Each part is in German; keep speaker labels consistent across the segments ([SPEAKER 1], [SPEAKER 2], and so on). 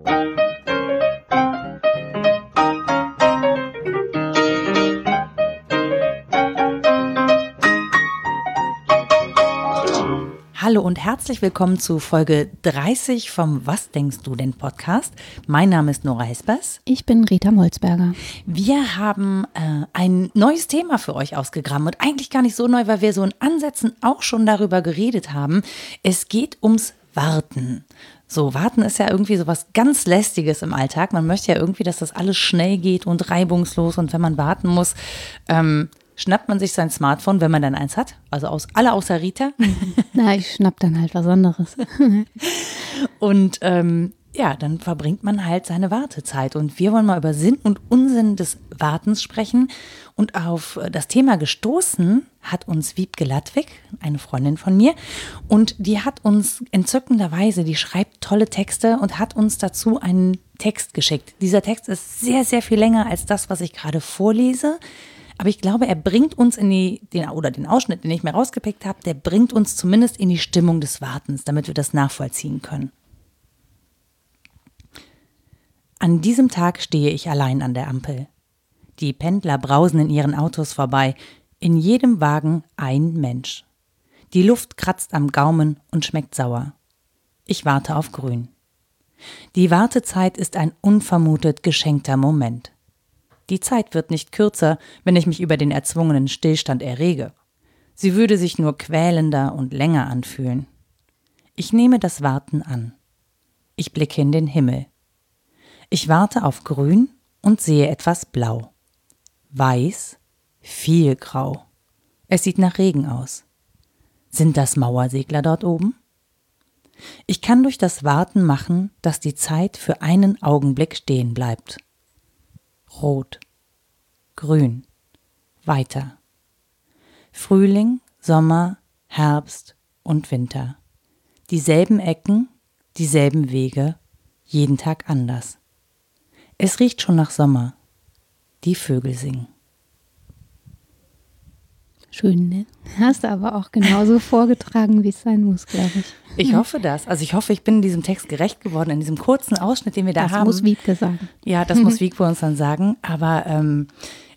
[SPEAKER 1] Hallo und herzlich willkommen zu Folge 30 vom Was denkst du denn Podcast. Mein Name ist Nora Hespers.
[SPEAKER 2] Ich bin Rita Molzberger.
[SPEAKER 1] Wir haben äh, ein neues Thema für euch ausgegraben und eigentlich gar nicht so neu, weil wir so in Ansätzen auch schon darüber geredet haben. Es geht ums Warten. So, warten ist ja irgendwie so was ganz Lästiges im Alltag. Man möchte ja irgendwie, dass das alles schnell geht und reibungslos und wenn man warten muss, ähm, schnappt man sich sein Smartphone, wenn man dann eins hat. Also aus alle außer Rita.
[SPEAKER 2] Na, ich schnapp dann halt was anderes.
[SPEAKER 1] und ähm, ja, dann verbringt man halt seine Wartezeit. Und wir wollen mal über Sinn und Unsinn des Wartens sprechen. Und auf das Thema gestoßen hat uns Wiebke Ladwig, eine Freundin von mir. Und die hat uns entzückenderweise, die schreibt tolle Texte und hat uns dazu einen Text geschickt. Dieser Text ist sehr, sehr viel länger als das, was ich gerade vorlese. Aber ich glaube, er bringt uns in die, den, oder den Ausschnitt, den ich mir rausgepickt habe, der bringt uns zumindest in die Stimmung des Wartens, damit wir das nachvollziehen können. An diesem Tag stehe ich allein an der Ampel. Die Pendler brausen in ihren Autos vorbei, in jedem Wagen ein Mensch. Die Luft kratzt am Gaumen und schmeckt sauer. Ich warte auf Grün. Die Wartezeit ist ein unvermutet geschenkter Moment. Die Zeit wird nicht kürzer, wenn ich mich über den erzwungenen Stillstand errege. Sie würde sich nur quälender und länger anfühlen. Ich nehme das Warten an. Ich blicke in den Himmel. Ich warte auf Grün und sehe etwas Blau. Weiß, viel Grau. Es sieht nach Regen aus. Sind das Mauersegler dort oben? Ich kann durch das Warten machen, dass die Zeit für einen Augenblick stehen bleibt. Rot, Grün, weiter. Frühling, Sommer, Herbst und Winter. Dieselben Ecken, dieselben Wege, jeden Tag anders. Es riecht schon nach Sommer. Die Vögel singen.
[SPEAKER 2] Schön, ne? Hast du aber auch genauso vorgetragen, wie es sein muss, glaube ich.
[SPEAKER 1] Ich hoffe das. Also ich hoffe, ich bin in diesem Text gerecht geworden, in diesem kurzen Ausschnitt, den wir da
[SPEAKER 2] das
[SPEAKER 1] haben.
[SPEAKER 2] Das muss Wiebke sagen.
[SPEAKER 1] Ja, das muss Wiebke uns dann sagen. Aber ähm,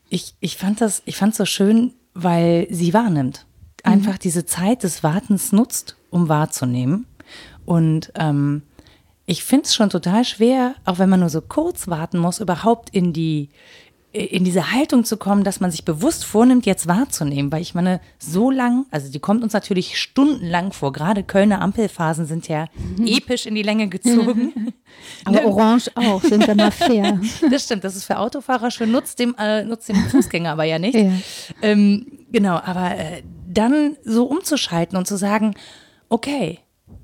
[SPEAKER 1] ich, ich fand das, ich fand so schön, weil sie wahrnimmt. Einfach mhm. diese Zeit des Wartens nutzt, um wahrzunehmen. Und ähm, ich finde es schon total schwer, auch wenn man nur so kurz warten muss, überhaupt in die, in diese Haltung zu kommen, dass man sich bewusst vornimmt, jetzt wahrzunehmen, weil ich meine, so lang, also die kommt uns natürlich stundenlang vor, gerade Kölner Ampelphasen sind ja mhm. episch in die Länge gezogen.
[SPEAKER 2] Aber ne? Orange auch, sind wir mal fair.
[SPEAKER 1] Das stimmt, das ist für Autofahrer schön, nutzt dem, äh, nutzt dem Fußgänger aber ja nicht. Ja. Ähm, genau, aber äh, dann so umzuschalten und zu sagen, okay,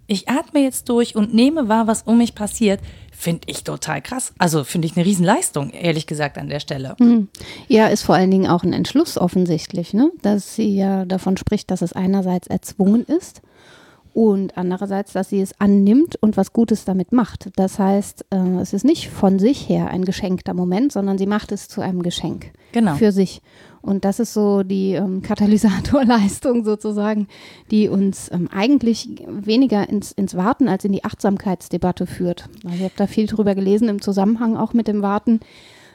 [SPEAKER 1] ich atme jetzt durch und nehme wahr, was um mich passiert, finde ich total krass. Also finde ich eine Riesenleistung, ehrlich gesagt, an der Stelle.
[SPEAKER 2] Hm. Ja, ist vor allen Dingen auch ein Entschluss offensichtlich, ne? dass sie ja davon spricht, dass es einerseits erzwungen ist und andererseits, dass sie es annimmt und was Gutes damit macht. Das heißt, äh, es ist nicht von sich her ein geschenkter Moment, sondern sie macht es zu einem Geschenk
[SPEAKER 1] genau.
[SPEAKER 2] für sich. Und das ist so die ähm, Katalysatorleistung sozusagen, die uns ähm, eigentlich weniger ins, ins Warten als in die Achtsamkeitsdebatte führt. Also ich habe da viel drüber gelesen im Zusammenhang auch mit dem Warten.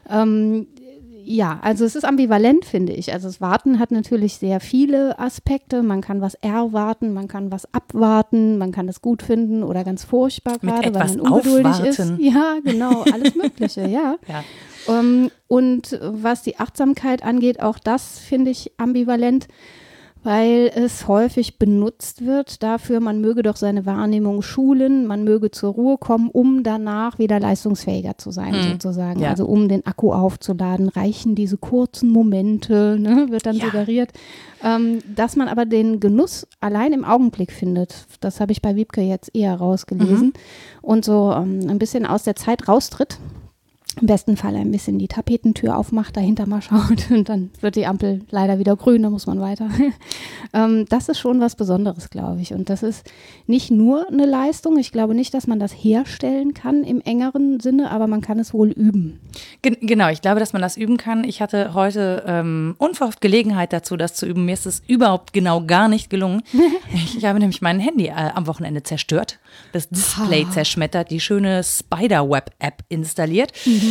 [SPEAKER 2] Ähm, ja, also es ist ambivalent, finde ich. Also das Warten hat natürlich sehr viele Aspekte. Man kann was erwarten, man kann was abwarten, man kann es gut finden oder ganz furchtbar gerade, weil man ungeduldig aufwarten. ist. Ja, genau, alles Mögliche, ja. ja. Um, ähm, und was die Achtsamkeit angeht, auch das finde ich ambivalent weil es häufig benutzt wird dafür, man möge doch seine Wahrnehmung schulen, man möge zur Ruhe kommen, um danach wieder leistungsfähiger zu sein, mhm. sozusagen. Ja. Also um den Akku aufzuladen, reichen diese kurzen Momente, ne, wird dann ja. suggeriert. Ähm, dass man aber den Genuss allein im Augenblick findet, das habe ich bei Wiebke jetzt eher rausgelesen mhm. und so ähm, ein bisschen aus der Zeit raustritt im besten Fall ein bisschen die Tapetentür aufmacht, dahinter mal schaut und dann wird die Ampel leider wieder grün, da muss man weiter. ähm, das ist schon was Besonderes, glaube ich. Und das ist nicht nur eine Leistung. Ich glaube nicht, dass man das herstellen kann im engeren Sinne, aber man kann es wohl üben.
[SPEAKER 1] Gen genau, ich glaube, dass man das üben kann. Ich hatte heute ähm, unverhofft Gelegenheit dazu, das zu üben. Mir ist es überhaupt genau gar nicht gelungen. ich habe nämlich mein Handy äh, am Wochenende zerstört, das Display zerschmettert, die schöne Spiderweb-App installiert. Mhm.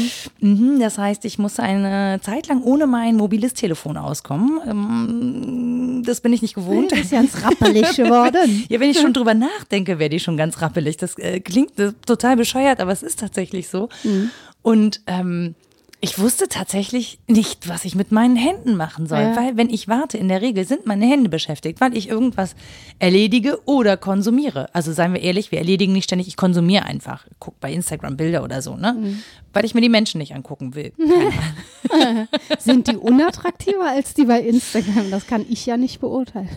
[SPEAKER 1] Das heißt, ich musste eine Zeit lang ohne mein mobiles Telefon auskommen. Ähm, das bin ich nicht gewohnt.
[SPEAKER 2] Das ist ganz rappelig geworden.
[SPEAKER 1] Ja, wenn ich schon drüber nachdenke, werde ich schon ganz rappelig. Das äh, klingt äh, total bescheuert, aber es ist tatsächlich so. Und ähm, ich wusste tatsächlich nicht, was ich mit meinen Händen machen soll,
[SPEAKER 2] Ja.
[SPEAKER 1] weil wenn ich warte, in der Regel sind meine Hände beschäftigt, weil ich irgendwas erledige oder konsumiere. Also seien wir ehrlich, wir erledigen nicht ständig, ich konsumiere einfach. Guck bei Instagram Bilder oder so, ne? Weil ich mir die Menschen nicht angucken will.
[SPEAKER 2] Sind die unattraktiver als die bei Instagram? Das kann ich ja nicht beurteilen.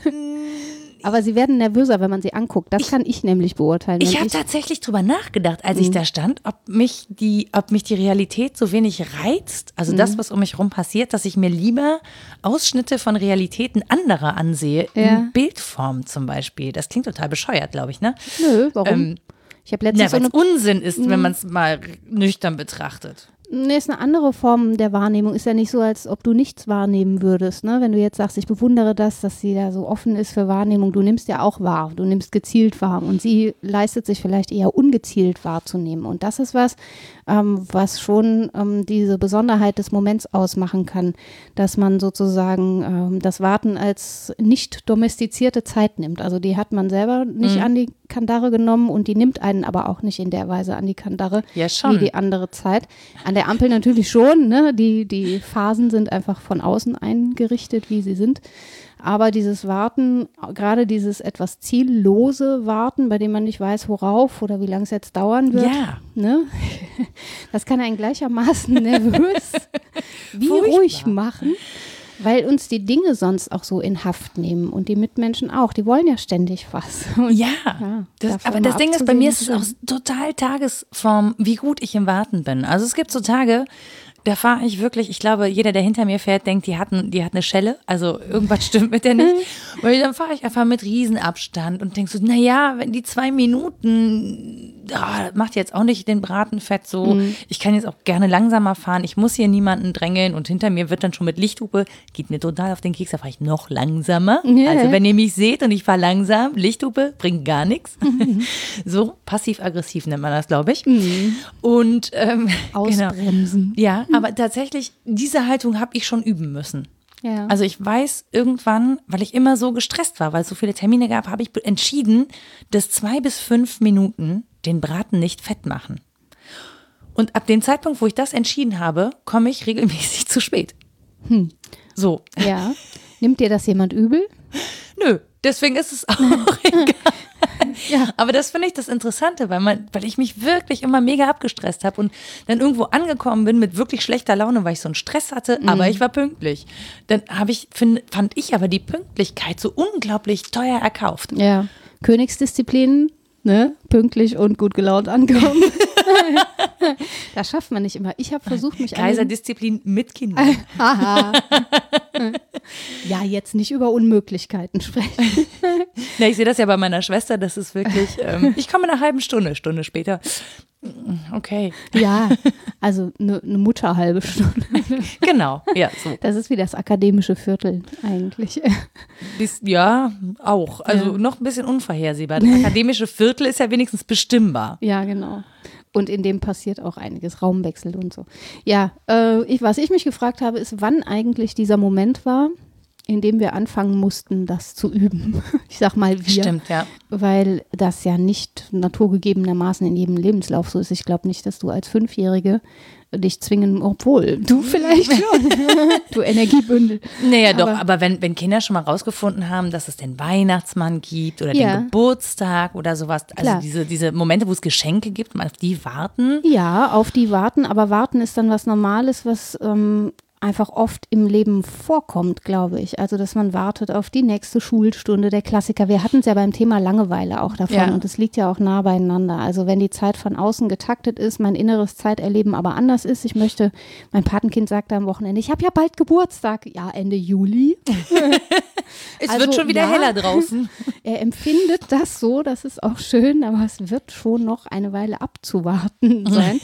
[SPEAKER 2] Aber sie werden nervöser, wenn man sie anguckt. Das kann ich nämlich beurteilen.
[SPEAKER 1] Ich habe tatsächlich drüber nachgedacht, als ich da stand, ob mich die, ob mich die Realität so wenig reizt, also das, was um mich rum passiert, dass ich mir lieber Ausschnitte von Realitäten anderer ansehe,
[SPEAKER 2] Ja.
[SPEAKER 1] in Bildform zum Beispiel. Das klingt total bescheuert, glaube ich, ne?
[SPEAKER 2] Nö, warum?
[SPEAKER 1] Ähm,
[SPEAKER 2] ich habe
[SPEAKER 1] Ja,
[SPEAKER 2] letztens so
[SPEAKER 1] weil
[SPEAKER 2] eine
[SPEAKER 1] Unsinn ist, wenn man es mal nüchtern betrachtet.
[SPEAKER 2] Nee, ist eine andere Form der Wahrnehmung. Ist ja nicht so, als ob du nichts wahrnehmen würdest. Ne? Wenn du jetzt sagst, ich bewundere das, dass sie da so offen ist für Wahrnehmung. Du nimmst ja auch wahr. Du nimmst gezielt wahr. Und sie leistet sich vielleicht eher ungezielt wahrzunehmen. Und das ist was, ähm, was schon ähm, diese Besonderheit des Moments ausmachen kann. Dass man sozusagen ähm, das Warten als nicht domestizierte Zeit nimmt. Also die hat man selber nicht an die Kandare genommen und die nimmt einen aber auch nicht in der Weise an die Kandare
[SPEAKER 1] Ja, schon.
[SPEAKER 2] wie die andere Zeit. An der Ampel natürlich schon, ne? Die, die Phasen sind einfach von außen eingerichtet, wie sie sind. Aber dieses Warten, gerade dieses etwas ziellose Warten, bei dem man nicht weiß, worauf oder wie lange es jetzt dauern wird,
[SPEAKER 1] Ja.
[SPEAKER 2] ne? das kann einen gleichermaßen nervös wie
[SPEAKER 1] Furchtbar.
[SPEAKER 2] ruhig machen. Weil uns die Dinge sonst auch so in Haft nehmen und die Mitmenschen auch. Die wollen ja ständig was. Und
[SPEAKER 1] Ja,
[SPEAKER 2] Ja,
[SPEAKER 1] das, aber das Ding ist, bei mir ist es auch total Tagesform, wie gut ich im Warten bin. Also es gibt so Tage, da fahre ich wirklich, ich glaube, jeder, der hinter mir fährt, denkt, die hat, ein- die hat eine Schelle. Also irgendwas stimmt mit der nicht. Weil dann fahre ich einfach mit Riesenabstand und denk so, naja, wenn die zwei Minuten, das macht jetzt auch nicht den Braten fett so. Ich kann jetzt auch gerne langsamer fahren. Ich muss hier niemanden drängeln und hinter mir wird dann schon mit Lichthupe, geht mir total auf den Keks, da fahre ich noch langsamer.
[SPEAKER 2] Ja.
[SPEAKER 1] Also wenn ihr mich seht und ich fahre langsam, Lichthupe bringt gar nichts. So passiv-aggressiv nennt man das, glaube ich. Und ähm, genau.
[SPEAKER 2] Ausbremsen.
[SPEAKER 1] Ja, aber tatsächlich, diese Haltung habe ich schon üben müssen.
[SPEAKER 2] Ja.
[SPEAKER 1] Also ich weiß irgendwann, weil ich immer so gestresst war, weil es so viele Termine gab, habe ich entschieden, dass zwei bis fünf Minuten den Braten nicht fett machen. Und ab dem Zeitpunkt, wo ich das entschieden habe, komme ich regelmäßig zu spät. So,
[SPEAKER 2] Ja. Nimmt dir das jemand übel?
[SPEAKER 1] nö, deswegen ist es auch egal.
[SPEAKER 2] Ja.
[SPEAKER 1] Aber das finde ich das Interessante, weil, man, weil ich mich wirklich immer mega abgestresst habe und dann irgendwo angekommen bin mit wirklich schlechter Laune, weil ich so einen Stress hatte, aber ich war pünktlich. Dann habe ich, find, fand ich aber die Pünktlichkeit so unglaublich teuer erkauft.
[SPEAKER 2] Ja. Königsdisziplin, ne? Pünktlich und gut gelaunt ankommen. das schafft man nicht immer. Ich habe versucht, mich
[SPEAKER 1] Kaiserdisziplin mit Kindern.
[SPEAKER 2] Haha. ja, jetzt nicht über Unmöglichkeiten sprechen.
[SPEAKER 1] Ja, ich sehe das ja bei meiner Schwester, das ist wirklich, ähm, ich komme in einer halben Stunde, Stunde später. Okay,
[SPEAKER 2] Ja, also eine ne Mutter halbe Stunde.
[SPEAKER 1] genau, ja, so.
[SPEAKER 2] Das ist wie das akademische Viertel eigentlich.
[SPEAKER 1] Bis, ja, auch. Also
[SPEAKER 2] Ja.
[SPEAKER 1] noch ein bisschen unvorhersehbar. Das akademische Viertel ist ja wenigstens bestimmbar.
[SPEAKER 2] Ja, genau. Und in dem passiert auch einiges, Raumwechsel und so. Ja, äh, ich, was ich mich gefragt habe, ist, wann eigentlich dieser Moment war, in dem wir anfangen mussten, das zu üben. Ich sag mal wir.
[SPEAKER 1] Stimmt, ja.
[SPEAKER 2] Weil das ja nicht naturgegebenermaßen in jedem Lebenslauf so ist. Ich glaube nicht, dass du als Fünfjährige dich zwingen, obwohl du vielleicht schon, du Energiebündel.
[SPEAKER 1] Naja, doch,
[SPEAKER 2] Aber-
[SPEAKER 1] aber wenn, wenn Kinder schon mal rausgefunden haben, dass es den Weihnachtsmann gibt oder
[SPEAKER 2] Ja.
[SPEAKER 1] den Geburtstag oder sowas, also
[SPEAKER 2] Klar.
[SPEAKER 1] diese, diese Momente, wo es Geschenke gibt, man auf die warten.
[SPEAKER 2] Ja, auf die warten, aber warten ist dann was Normales, was ähm, einfach oft im Leben vorkommt, glaube ich. Also, dass man wartet auf die nächste Schulstunde, der Klassiker. Wir hatten es ja beim Thema Langeweile auch davon
[SPEAKER 1] Ja.
[SPEAKER 2] und es liegt ja auch nah beieinander. Also, wenn die Zeit von außen getaktet ist, mein inneres Zeiterleben aber anders ist. Ich möchte, mein Patenkind sagte am Wochenende, ich habe ja bald Geburtstag. Ja, Ende Juli.
[SPEAKER 1] Es
[SPEAKER 2] Also,
[SPEAKER 1] wird schon wieder
[SPEAKER 2] ja.
[SPEAKER 1] heller draußen.
[SPEAKER 2] Er empfindet das so, das ist auch schön, aber es wird schon noch eine Weile abzuwarten sein.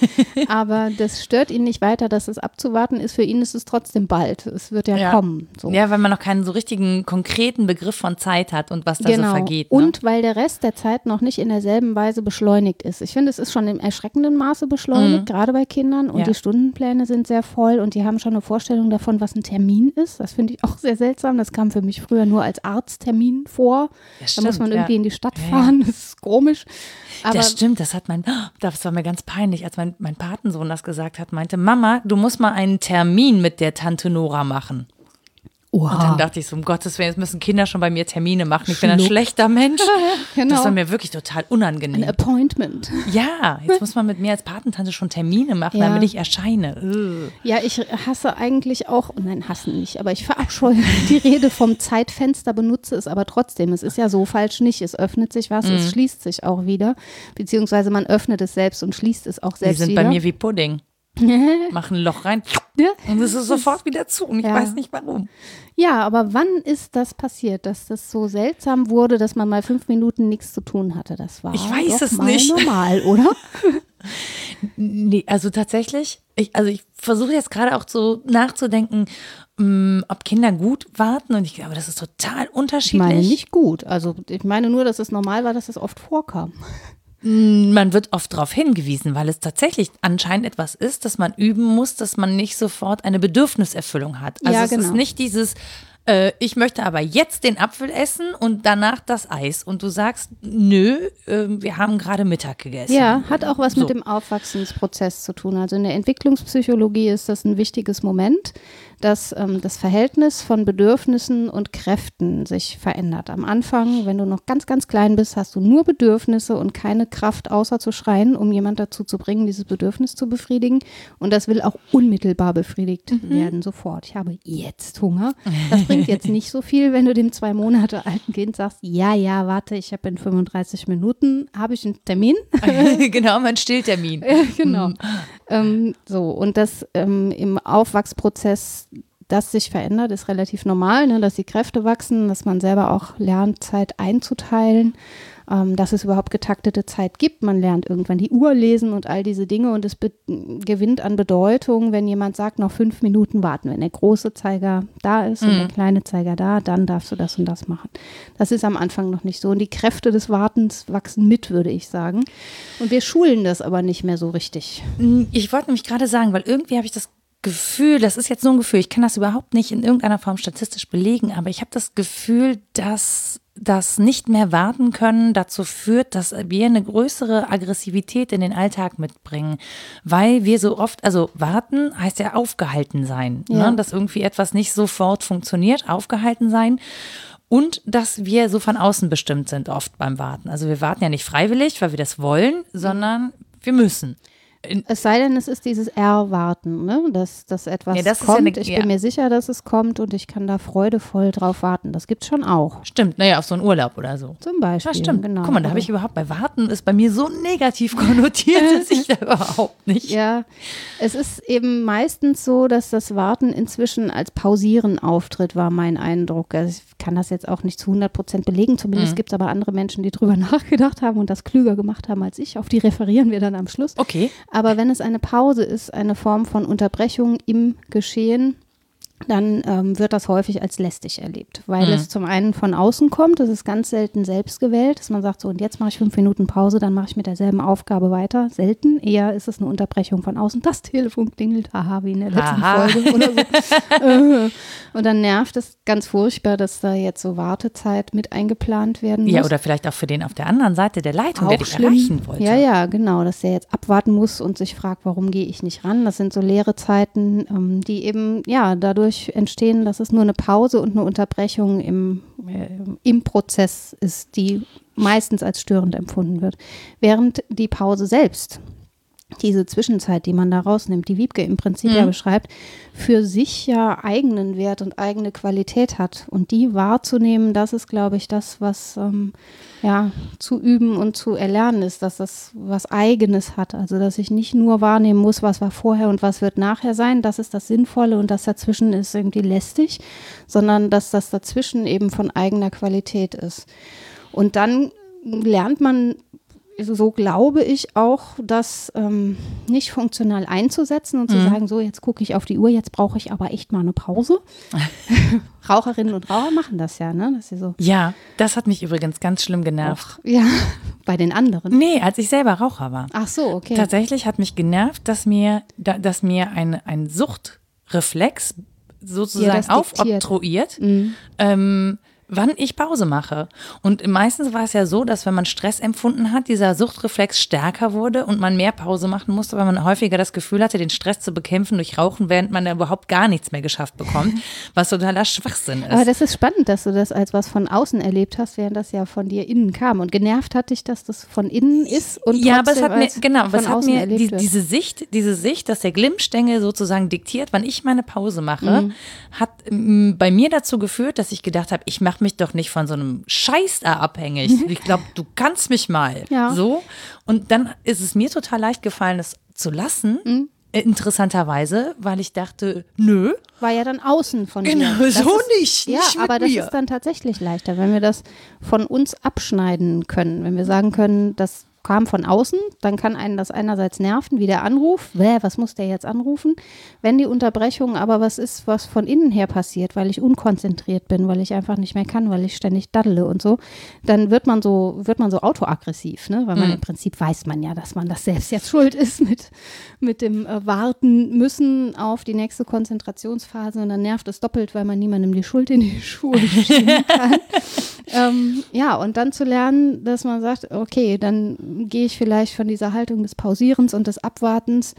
[SPEAKER 2] aber das stört ihn nicht weiter, dass es abzuwarten ist. Für ihn ist es trotzdem bald. Es wird ja,
[SPEAKER 1] Ja.
[SPEAKER 2] kommen. So.
[SPEAKER 1] Ja, weil man noch keinen so richtigen konkreten Begriff von Zeit hat und was da so vergeht. Ne?
[SPEAKER 2] Genau. Und weil der Rest der Zeit noch nicht in derselben Weise beschleunigt ist. Ich finde, es ist schon im erschreckenden Maße beschleunigt, gerade bei Kindern. Und
[SPEAKER 1] Mhm. Ja.
[SPEAKER 2] die Stundenpläne sind sehr voll und die haben schon eine Vorstellung davon, was ein Termin ist. Das finde ich auch sehr seltsam. Das kam für mich früher nur als Arzttermin vor.
[SPEAKER 1] Ja,
[SPEAKER 2] da muss man
[SPEAKER 1] stimmt,
[SPEAKER 2] irgendwie in die Stadt fahren. Das ist komisch. Aber
[SPEAKER 1] das stimmt, das hat mein, das war mir ganz peinlich, als mein, mein Patensohn das gesagt hat, meinte, Mama, du musst mal einen Termin mit der Tante Nora machen. Und dann dachte ich so, um Gottes Willen, jetzt müssen Kinder schon bei mir Termine machen. Ich bin ein schlechter Mensch.
[SPEAKER 2] Genau.
[SPEAKER 1] Das war mir wirklich total
[SPEAKER 2] ein
[SPEAKER 1] unangenehm.
[SPEAKER 2] Appointment.
[SPEAKER 1] Ja, jetzt muss man mit mir als Patentante schon Termine machen,
[SPEAKER 2] Ja.
[SPEAKER 1] damit ich erscheine. Ugh.
[SPEAKER 2] Ja, ich hasse eigentlich auch, nein, hassen nicht, aber ich verabscheue die Rede vom Zeitfenster, benutze es aber trotzdem. Es ist ja so falsch nicht. Es öffnet sich was,
[SPEAKER 1] Mhm.
[SPEAKER 2] es schließt sich auch wieder. Beziehungsweise man öffnet es selbst und schließt es auch
[SPEAKER 1] Die
[SPEAKER 2] selbst
[SPEAKER 1] sind
[SPEAKER 2] wieder.
[SPEAKER 1] bei mir wie Pudding. Machen ein Loch rein und es ist sofort wieder zu. Und ich
[SPEAKER 2] Ja.
[SPEAKER 1] weiß nicht warum.
[SPEAKER 2] ja, aber wann ist das passiert, dass das so seltsam wurde, dass man mal fünf Minuten nichts zu tun hatte? Das war
[SPEAKER 1] Ich weiß
[SPEAKER 2] doch
[SPEAKER 1] es
[SPEAKER 2] mal
[SPEAKER 1] nicht.
[SPEAKER 2] normal, oder?
[SPEAKER 1] Nee, also tatsächlich, ich, also ich versuche jetzt gerade auch so nachzudenken, mh, ob Kinder gut warten und ich glaube, das ist total
[SPEAKER 2] Ich
[SPEAKER 1] unterschiedlich.
[SPEAKER 2] meine nicht gut. Also ich meine nur, dass es normal war, dass es oft vorkam.
[SPEAKER 1] Man wird oft darauf hingewiesen, weil es tatsächlich anscheinend etwas ist, dass man üben muss, dass man nicht sofort eine Bedürfniserfüllung hat. Also
[SPEAKER 2] Ja,
[SPEAKER 1] es ist
[SPEAKER 2] genau.
[SPEAKER 1] nicht dieses, äh, ich möchte aber jetzt den Apfel essen und danach das Eis. Und du sagst, nö, äh, wir haben gerade Mittag gegessen.
[SPEAKER 2] Ja, hat auch was
[SPEAKER 1] So.
[SPEAKER 2] mit dem Aufwachsensprozess zu tun. Also in der Entwicklungspsychologie ist das ein wichtiges Moment, dass ähm, das Verhältnis von Bedürfnissen und Kräften sich verändert. Am Anfang, wenn du noch ganz, ganz klein bist, hast du nur Bedürfnisse und keine Kraft, außer zu schreien, um jemand dazu zu bringen, dieses Bedürfnis zu befriedigen. Und das will auch unmittelbar befriedigt werden, sofort. Ich habe jetzt Hunger. Das bringt jetzt nicht so viel, wenn du dem zwei Monate alten Kind sagst, ja, ja, warte, ich habe in 35 Minuten, habe ich einen Termin.
[SPEAKER 1] genau, mein Stilltermin.
[SPEAKER 2] genau. Ähm, so, und das ähm, im Aufwachsprozess, das sich verändert, ist relativ normal, ne, dass die Kräfte wachsen, dass man selber auch lernt, Zeit einzuteilen, ähm, dass es überhaupt getaktete Zeit gibt. Man lernt irgendwann die Uhr lesen und all diese Dinge und es gewinnt an Bedeutung, wenn jemand sagt, noch fünf Minuten warten. Wenn der große Zeiger da ist und der kleine Zeiger da, dann darfst du das und das machen. Das ist am Anfang noch nicht so. Und die Kräfte des Wartens wachsen mit, würde ich sagen. Und wir schulen das aber nicht mehr so richtig.
[SPEAKER 1] Ich wollte nämlich gerade sagen, weil irgendwie habe ich das Gefühl, das ist jetzt so ein Gefühl, ich kann das überhaupt nicht in irgendeiner Form statistisch belegen, aber ich habe das Gefühl, dass das nicht mehr warten können dazu führt, dass wir eine größere Aggressivität in den Alltag mitbringen, weil wir so oft, also warten heißt ja aufgehalten sein,
[SPEAKER 2] Ja.
[SPEAKER 1] ne? dass irgendwie etwas nicht sofort funktioniert, aufgehalten sein. Und dass wir so von außen bestimmt sind oft beim Warten. Also wir warten ja nicht freiwillig, weil wir das wollen, sondern wir müssen.
[SPEAKER 2] Es sei denn, es ist dieses Erwarten, ne? dass, dass etwas
[SPEAKER 1] Ja, das ist ja
[SPEAKER 2] kommt.
[SPEAKER 1] eine-
[SPEAKER 2] ich
[SPEAKER 1] ja.
[SPEAKER 2] bin mir sicher, dass es kommt und ich kann da freudevoll drauf warten. Das gibt's schon auch.
[SPEAKER 1] Stimmt, naja, auf so einen Urlaub oder so.
[SPEAKER 2] Zum Beispiel.
[SPEAKER 1] Ja, stimmt.
[SPEAKER 2] Genau.
[SPEAKER 1] Guck mal, da habe ich überhaupt bei Warten ist bei mir so negativ konnotiert, dass ich da überhaupt nicht.
[SPEAKER 2] Ja, es ist eben meistens so, dass das Warten inzwischen als Pausieren auftritt, war mein Eindruck. Also ich kann das jetzt auch nicht zu 100 Prozent belegen. Zumindest gibt es aber andere Menschen, die drüber nachgedacht haben und das klüger gemacht haben als ich. Auf die referieren wir dann am Schluss.
[SPEAKER 1] Okay.
[SPEAKER 2] Aber wenn es eine Pause ist, eine Form von Unterbrechung im Geschehen, dann ähm, wird das häufig als lästig erlebt, weil
[SPEAKER 1] Mhm.
[SPEAKER 2] es zum einen von außen kommt, das ist ganz selten selbst gewählt, dass man sagt, so und jetzt mache ich fünf Minuten Pause, dann mache ich mit derselben Aufgabe weiter. Selten, eher ist es eine Unterbrechung von außen. Das Telefon klingelt, haha, wie in der letzten
[SPEAKER 1] Haha.
[SPEAKER 2] Folge oder so. Äh, und dann nervt es ganz furchtbar, dass da jetzt so Wartezeit mit eingeplant werden muss.
[SPEAKER 1] Ja, oder vielleicht auch für den auf der anderen Seite der Leitung, der
[SPEAKER 2] Auch
[SPEAKER 1] dich
[SPEAKER 2] schlimm.
[SPEAKER 1] erreichen wollte.
[SPEAKER 2] Ja, ja, genau, dass der jetzt abwarten muss und sich fragt, warum gehe ich nicht ran. Das sind so leere Zeiten, ähm, die eben ja dadurch entstehen, dass es nur eine Pause und eine Unterbrechung im, äh, im Prozess ist, die meistens als störend empfunden wird. Während die Pause selbst diese Zwischenzeit, die man da rausnimmt, die Wiebke im Prinzip ja
[SPEAKER 1] Mhm.
[SPEAKER 2] beschreibt, für sich ja eigenen Wert und eigene Qualität hat. Und die wahrzunehmen, das ist, glaube ich, das, was ähm, ja zu üben und zu erlernen ist, dass das was Eigenes hat. Also, dass ich nicht nur wahrnehmen muss, was war vorher und was wird nachher sein, das ist das Sinnvolle und das dazwischen ist irgendwie lästig, sondern dass das dazwischen eben von eigener Qualität ist. Und dann lernt man so glaube ich auch, das ähm, nicht funktional einzusetzen und zu sagen, so jetzt gucke ich auf die Uhr, jetzt brauche ich aber echt mal eine Pause. Raucherinnen und Raucher machen das ja, ne? Dass sie so,
[SPEAKER 1] Ja, das hat mich übrigens ganz schlimm genervt.
[SPEAKER 2] ja, bei den anderen.
[SPEAKER 1] Nee, als ich selber Raucher war.
[SPEAKER 2] Ach so, okay.
[SPEAKER 1] Tatsächlich hat mich genervt, dass mir, da, dass mir ein, ein Suchtreflex sozusagen
[SPEAKER 2] das diktiert.
[SPEAKER 1] aufoktroyiert, ähm, wann ich Pause mache. Und meistens war es ja so, dass wenn man Stress empfunden hat, dieser Suchtreflex stärker wurde und man mehr Pause machen musste, weil man häufiger das Gefühl hatte, den Stress zu bekämpfen durch Rauchen, während man da überhaupt gar nichts mehr geschafft bekommt, was totaler Schwachsinn ist.
[SPEAKER 2] Aber das ist spannend, dass du das als was von außen erlebt hast, während das ja von dir innen kam. Und genervt hat dich, dass das von innen ist und
[SPEAKER 1] ja, aber es hat mir, genau, aber es hat mir die, diese Sicht, diese Sicht, dass der Glimmstängel sozusagen diktiert, wann ich meine Pause mache,
[SPEAKER 2] Mhm.
[SPEAKER 1] hat mm, bei mir dazu geführt, dass ich gedacht habe, ich mache mich doch nicht von so einem Scheiß da abhängig. Ich glaube, du kannst mich mal.
[SPEAKER 2] Mhm. Ja.
[SPEAKER 1] So. Und dann ist es mir total leicht gefallen, das zu lassen.
[SPEAKER 2] Mhm.
[SPEAKER 1] Interessanterweise, weil ich dachte, nö,
[SPEAKER 2] war ja dann außen von
[SPEAKER 1] Genau,
[SPEAKER 2] dir. Das
[SPEAKER 1] so
[SPEAKER 2] ist,
[SPEAKER 1] nicht,
[SPEAKER 2] Ja,
[SPEAKER 1] nicht
[SPEAKER 2] aber das
[SPEAKER 1] mir.
[SPEAKER 2] ist dann tatsächlich leichter, wenn wir das von uns abschneiden können. Wenn wir sagen können, das kam von außen, dann kann einen das einerseits nerven, wie der Anruf. Bäh, was muss der jetzt anrufen? Wenn die Unterbrechung aber was ist, was von innen her passiert, weil ich unkonzentriert bin, weil ich einfach nicht mehr kann, weil ich ständig daddele und so, dann wird man so, wird man so autoaggressiv, ne? Weil man
[SPEAKER 1] Mhm.
[SPEAKER 2] im Prinzip weiß man ja, dass man das selbst jetzt schuld ist mit, mit dem äh, Warten müssen auf die nächste Konzentrationsphase und dann nervt es doppelt, weil man niemandem die Schuld in die Schuhe schieben kann. ähm, ja, und dann zu lernen, dass man sagt, okay, dann gehe ich vielleicht von dieser Haltung des Pausierens und des Abwartens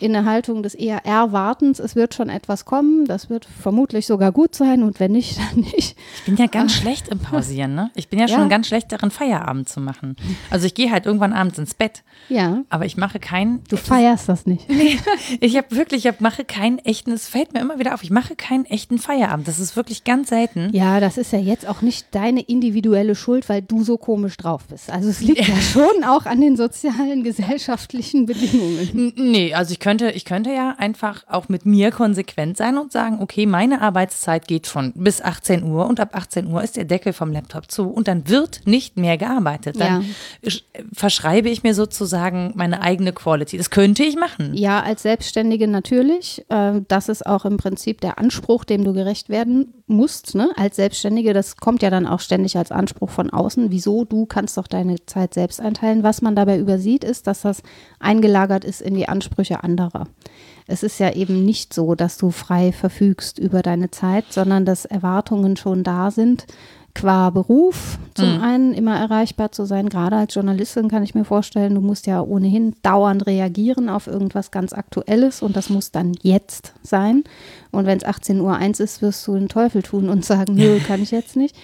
[SPEAKER 2] in eine Haltung des eher Erwartens. Es wird schon etwas kommen, das wird vermutlich sogar gut sein und wenn nicht, dann nicht.
[SPEAKER 1] Ich bin ja ganz schlecht im Pausieren, ne? Ich bin ja schon
[SPEAKER 2] Ja.
[SPEAKER 1] ganz schlecht darin, Feierabend zu machen. Also ich gehe halt irgendwann abends ins Bett,
[SPEAKER 2] Ja,
[SPEAKER 1] aber ich mache keinen.
[SPEAKER 2] du feierst das nicht.
[SPEAKER 1] Nee, ich habe wirklich, ich hab, mache keinen echten, es fällt mir immer wieder auf, ich mache keinen echten Feierabend. Das ist wirklich ganz selten.
[SPEAKER 2] Ja, das ist ja jetzt auch nicht deine individuelle Schuld, weil du so komisch drauf bist. Also es liegt ja schon auch an den sozialen, gesellschaftlichen Bedingungen.
[SPEAKER 1] Nee, also ich könnte, ich könnte ja einfach auch mit mir konsequent sein und sagen, okay, meine Arbeitszeit geht von bis 18 Uhr und ab 18 Uhr ist der Deckel vom Laptop zu und dann wird nicht mehr gearbeitet. Dann sch- verschreibe ich mir sozusagen meine eigene Quality. Das könnte ich machen.
[SPEAKER 2] Ja, als Selbstständige natürlich. Äh, Das ist auch im Prinzip der Anspruch, dem du gerecht werden musst. Ne? Als Selbstständige, das kommt ja dann auch ständig als Anspruch von außen. Wieso? Du kannst doch deine Zeit selbst einteilen. Was man dabei übersieht, ist, dass das eingelagert ist in die Ansprüche anderer. Es ist ja eben nicht so, dass du frei verfügst über deine Zeit, sondern dass Erwartungen schon da sind, qua Beruf zum einen immer erreichbar zu sein. Gerade als Journalistin kann ich mir vorstellen, du musst ja ohnehin dauernd reagieren auf irgendwas ganz Aktuelles und das muss dann jetzt sein. Und wenn es 18.01 Uhr ist, wirst du den Teufel tun und sagen, nö, kann ich jetzt nicht.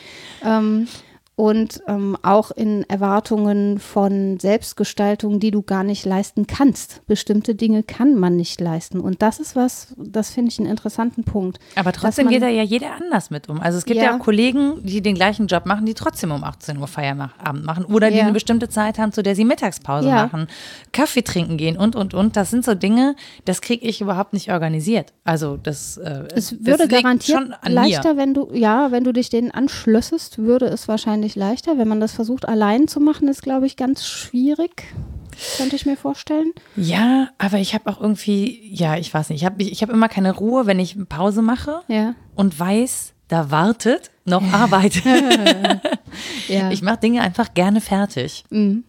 [SPEAKER 2] Ähm, und ähm, auch in Erwartungen von Selbstgestaltung, die du gar nicht leisten kannst. Bestimmte Dinge kann man nicht leisten. Und das ist was, das finde ich einen interessanten Punkt.
[SPEAKER 1] Aber trotzdem
[SPEAKER 2] man-
[SPEAKER 1] geht da ja jeder anders mit um. Also es gibt ja,
[SPEAKER 2] Ja.
[SPEAKER 1] auch Kollegen, die den gleichen Job machen, die trotzdem um 18 Uhr Feierabend machen oder die
[SPEAKER 2] Ja.
[SPEAKER 1] eine bestimmte Zeit haben, zu der sie Mittagspause
[SPEAKER 2] Ja.
[SPEAKER 1] machen, Kaffee trinken gehen und, und, und. Das sind so Dinge, das kriege ich überhaupt nicht organisiert. Also das, äh,
[SPEAKER 2] Es
[SPEAKER 1] das
[SPEAKER 2] würde
[SPEAKER 1] liegt
[SPEAKER 2] garantiert leichter,
[SPEAKER 1] mir.
[SPEAKER 2] wenn du, ja, wenn du dich denen anschlössest, würde es wahrscheinlich leichter. Wenn man das versucht, allein zu machen, ist, glaube ich, ganz schwierig. Könnte ich mir vorstellen.
[SPEAKER 1] Ja, aber ich habe auch irgendwie, ja, ich weiß nicht, ich habe ich hab immer keine Ruhe, wenn ich Pause mache
[SPEAKER 2] Ja.
[SPEAKER 1] und weiß, da wartet noch Arbeit.
[SPEAKER 2] Ja.
[SPEAKER 1] Ich mache Dinge einfach gerne fertig.
[SPEAKER 2] Mhm.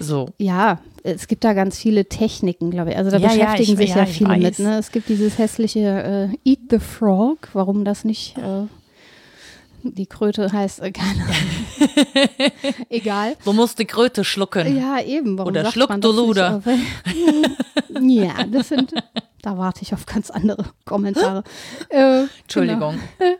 [SPEAKER 1] So.
[SPEAKER 2] Ja, es gibt da ganz viele Techniken, glaube ich. Also da
[SPEAKER 1] Ja, ja,
[SPEAKER 2] beschäftigen
[SPEAKER 1] ich-
[SPEAKER 2] sich ja,
[SPEAKER 1] ja, ich
[SPEAKER 2] viele mit. Ne? Es gibt dieses hässliche äh, Eat the Frog, warum das nicht äh, die Kröte heißt, äh, keine Ahnung. Egal.
[SPEAKER 1] Du musst die Kröte schlucken.
[SPEAKER 2] Ja, eben. Warum
[SPEAKER 1] Oder schluck, du Luder.
[SPEAKER 2] ja, das sind, da warte ich auf ganz andere Kommentare. Äh,
[SPEAKER 1] Entschuldigung.
[SPEAKER 2] Genau.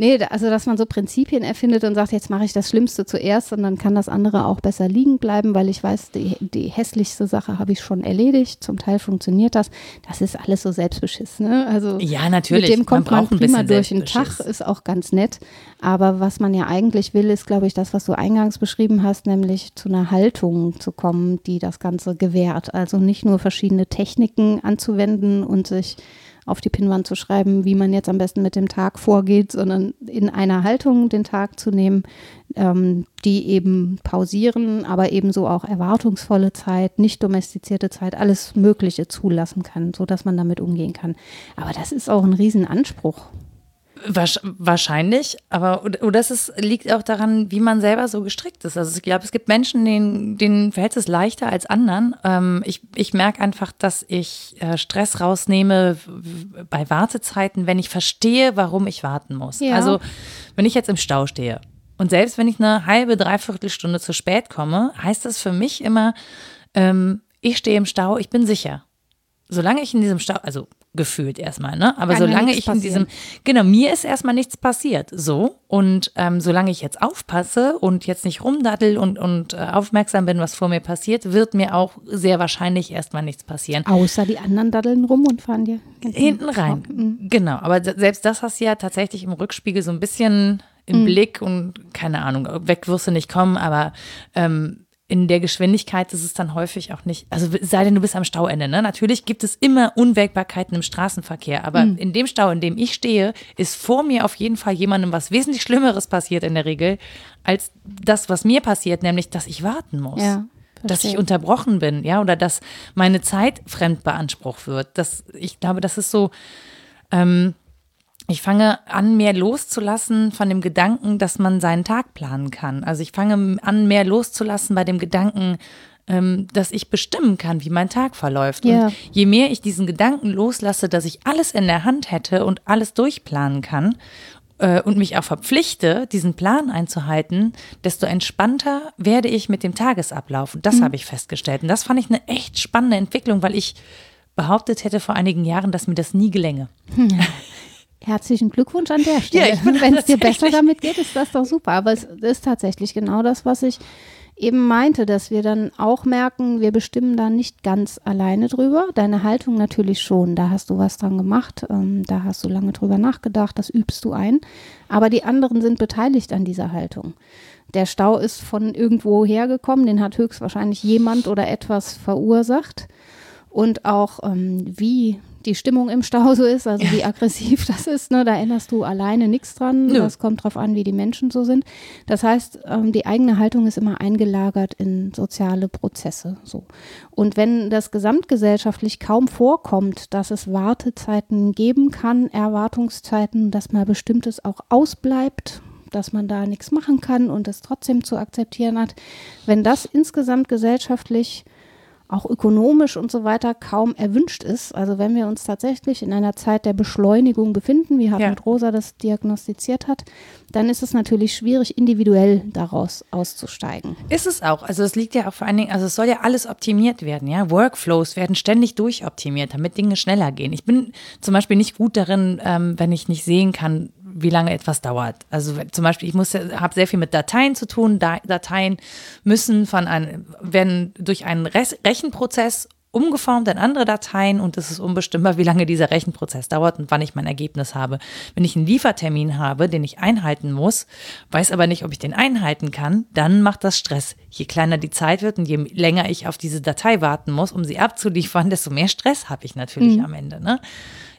[SPEAKER 2] Nee, also dass man so Prinzipien erfindet und sagt, jetzt mache ich das Schlimmste zuerst und dann kann das andere auch besser liegen bleiben, weil ich weiß, die, die hässlichste Sache habe ich schon erledigt. Zum Teil funktioniert das. Das ist alles so Selbstbeschiss. Ne? Also
[SPEAKER 1] ja, natürlich.
[SPEAKER 2] Mit dem kommt man, man prima durch den Tag, ist auch ganz nett. Aber was man ja eigentlich will, ist, glaube ich, das, was du eingangs beschrieben hast, nämlich zu einer Haltung zu kommen, die das Ganze gewährt. Also nicht nur verschiedene Techniken anzuwenden und sich auf die Pinnwand zu schreiben, wie man jetzt am besten mit dem Tag vorgeht, sondern in einer Haltung den Tag zu nehmen, ähm, die eben pausieren, aber ebenso auch erwartungsvolle Zeit, nicht domestizierte Zeit, alles Mögliche zulassen kann, sodass man damit umgehen kann. Aber das ist auch ein Riesenanspruch.
[SPEAKER 1] Wahrscheinlich, aber oder das ist, liegt auch daran, wie man selber so gestrickt ist. Also ich glaube, es gibt Menschen, denen, denen fällt es leichter als anderen. Ähm, ich ich merke einfach, dass ich äh, Stress rausnehme bei Wartezeiten, wenn ich verstehe, warum ich warten muss. Ja. Also wenn ich jetzt im Stau stehe und selbst wenn ich eine halbe, dreiviertel Stunde zu spät komme, heißt das für mich immer, ähm, ich stehe im Stau, ich bin sicher. Solange ich in diesem Stau, also gefühlt erstmal, ne? Aber Kann solange ich in diesem, genau, mir ist erstmal nichts passiert, so. Und ähm, solange ich jetzt aufpasse und jetzt nicht rumdaddel und, und äh, aufmerksam bin, was vor mir passiert, wird mir auch sehr wahrscheinlich erstmal nichts passieren.
[SPEAKER 2] Außer die anderen daddeln rum und fahren dir
[SPEAKER 1] hinten rein. Mhm. Genau, aber selbst das hast du ja tatsächlich im Rückspiegel so ein bisschen im mhm. Blick und keine Ahnung, weg wirst du nicht kommen, aber ähm, in der Geschwindigkeit ist es dann häufig auch nicht, also sei denn, du bist am Stauende. Ne? Natürlich gibt es immer Unwägbarkeiten im Straßenverkehr, aber mhm. in dem Stau, in dem ich stehe, ist vor mir auf jeden Fall jemandem was wesentlich Schlimmeres passiert in der Regel, als das, was mir passiert, nämlich, dass ich warten muss. Ja. Dass ich unterbrochen bin, ja, oder dass meine Zeit fremd beansprucht wird. Das, ich glaube, das ist so, ähm, ich fange an, mehr loszulassen von dem Gedanken, dass man seinen Tag planen kann. Also ich fange an, mehr loszulassen bei dem Gedanken, ähm, dass ich bestimmen kann, wie mein Tag verläuft. Ja. Und je mehr ich diesen Gedanken loslasse, dass ich alles in der Hand hätte und alles durchplanen kann äh, und mich auch verpflichte, diesen Plan einzuhalten, desto entspannter werde ich mit dem Tagesablauf. Und das mhm. habe ich festgestellt. Und das fand ich eine echt spannende Entwicklung, weil ich behauptet hätte vor einigen Jahren, dass mir das nie gelänge. Ja.
[SPEAKER 2] Herzlichen Glückwunsch an der Stelle. Ja, Wenn es dir besser damit geht, ist das doch super. Aber es ist tatsächlich genau das, was ich eben meinte, dass wir dann auch merken, wir bestimmen da nicht ganz alleine drüber. Deine Haltung natürlich schon. Da hast du was dran gemacht, ähm, da hast du lange drüber nachgedacht, das übst du ein. Aber die anderen sind beteiligt an dieser Haltung. Der Stau ist von irgendwo hergekommen, den hat höchstwahrscheinlich jemand oder etwas verursacht. Und auch ähm, wie die Stimmung im Stau so ist, also wie aggressiv das ist, ne, da erinnerst du alleine nichts dran. Nö. Das kommt drauf an, wie die Menschen so sind. Das heißt, ähm, die eigene Haltung ist immer eingelagert in soziale Prozesse. So. Und wenn das gesamtgesellschaftlich kaum vorkommt, dass es Wartezeiten geben kann, Erwartungszeiten, dass mal bestimmtes auch ausbleibt, dass man da nichts machen kann und es trotzdem zu akzeptieren hat, wenn das insgesamt gesellschaftlich auch ökonomisch und so weiter kaum erwünscht ist. Also wenn wir uns tatsächlich in einer Zeit der Beschleunigung befinden, wie Hartmut ja. Rosa das diagnostiziert hat, dann ist es natürlich schwierig, individuell daraus auszusteigen.
[SPEAKER 1] Ist es auch. Also es liegt ja auch vor allen Dingen, also es soll ja alles optimiert werden, ja. Workflows werden ständig durchoptimiert, damit Dinge schneller gehen. Ich bin zum Beispiel nicht gut darin, ähm, wenn ich nicht sehen kann, wie lange etwas dauert. Also zum Beispiel, ich muss, habe sehr viel mit Dateien zu tun. Dateien müssen von einem, werden durch einen Rechenprozess umgeformt in andere Dateien und es ist unbestimmbar, wie lange dieser Rechenprozess dauert und wann ich mein Ergebnis habe. Wenn ich einen Liefertermin habe, den ich einhalten muss, weiß aber nicht, ob ich den einhalten kann, dann macht das Stress. Je kleiner die Zeit wird und je länger ich auf diese Datei warten muss, um sie abzuliefern, desto mehr Stress habe ich natürlich mhm. am Ende. Ne?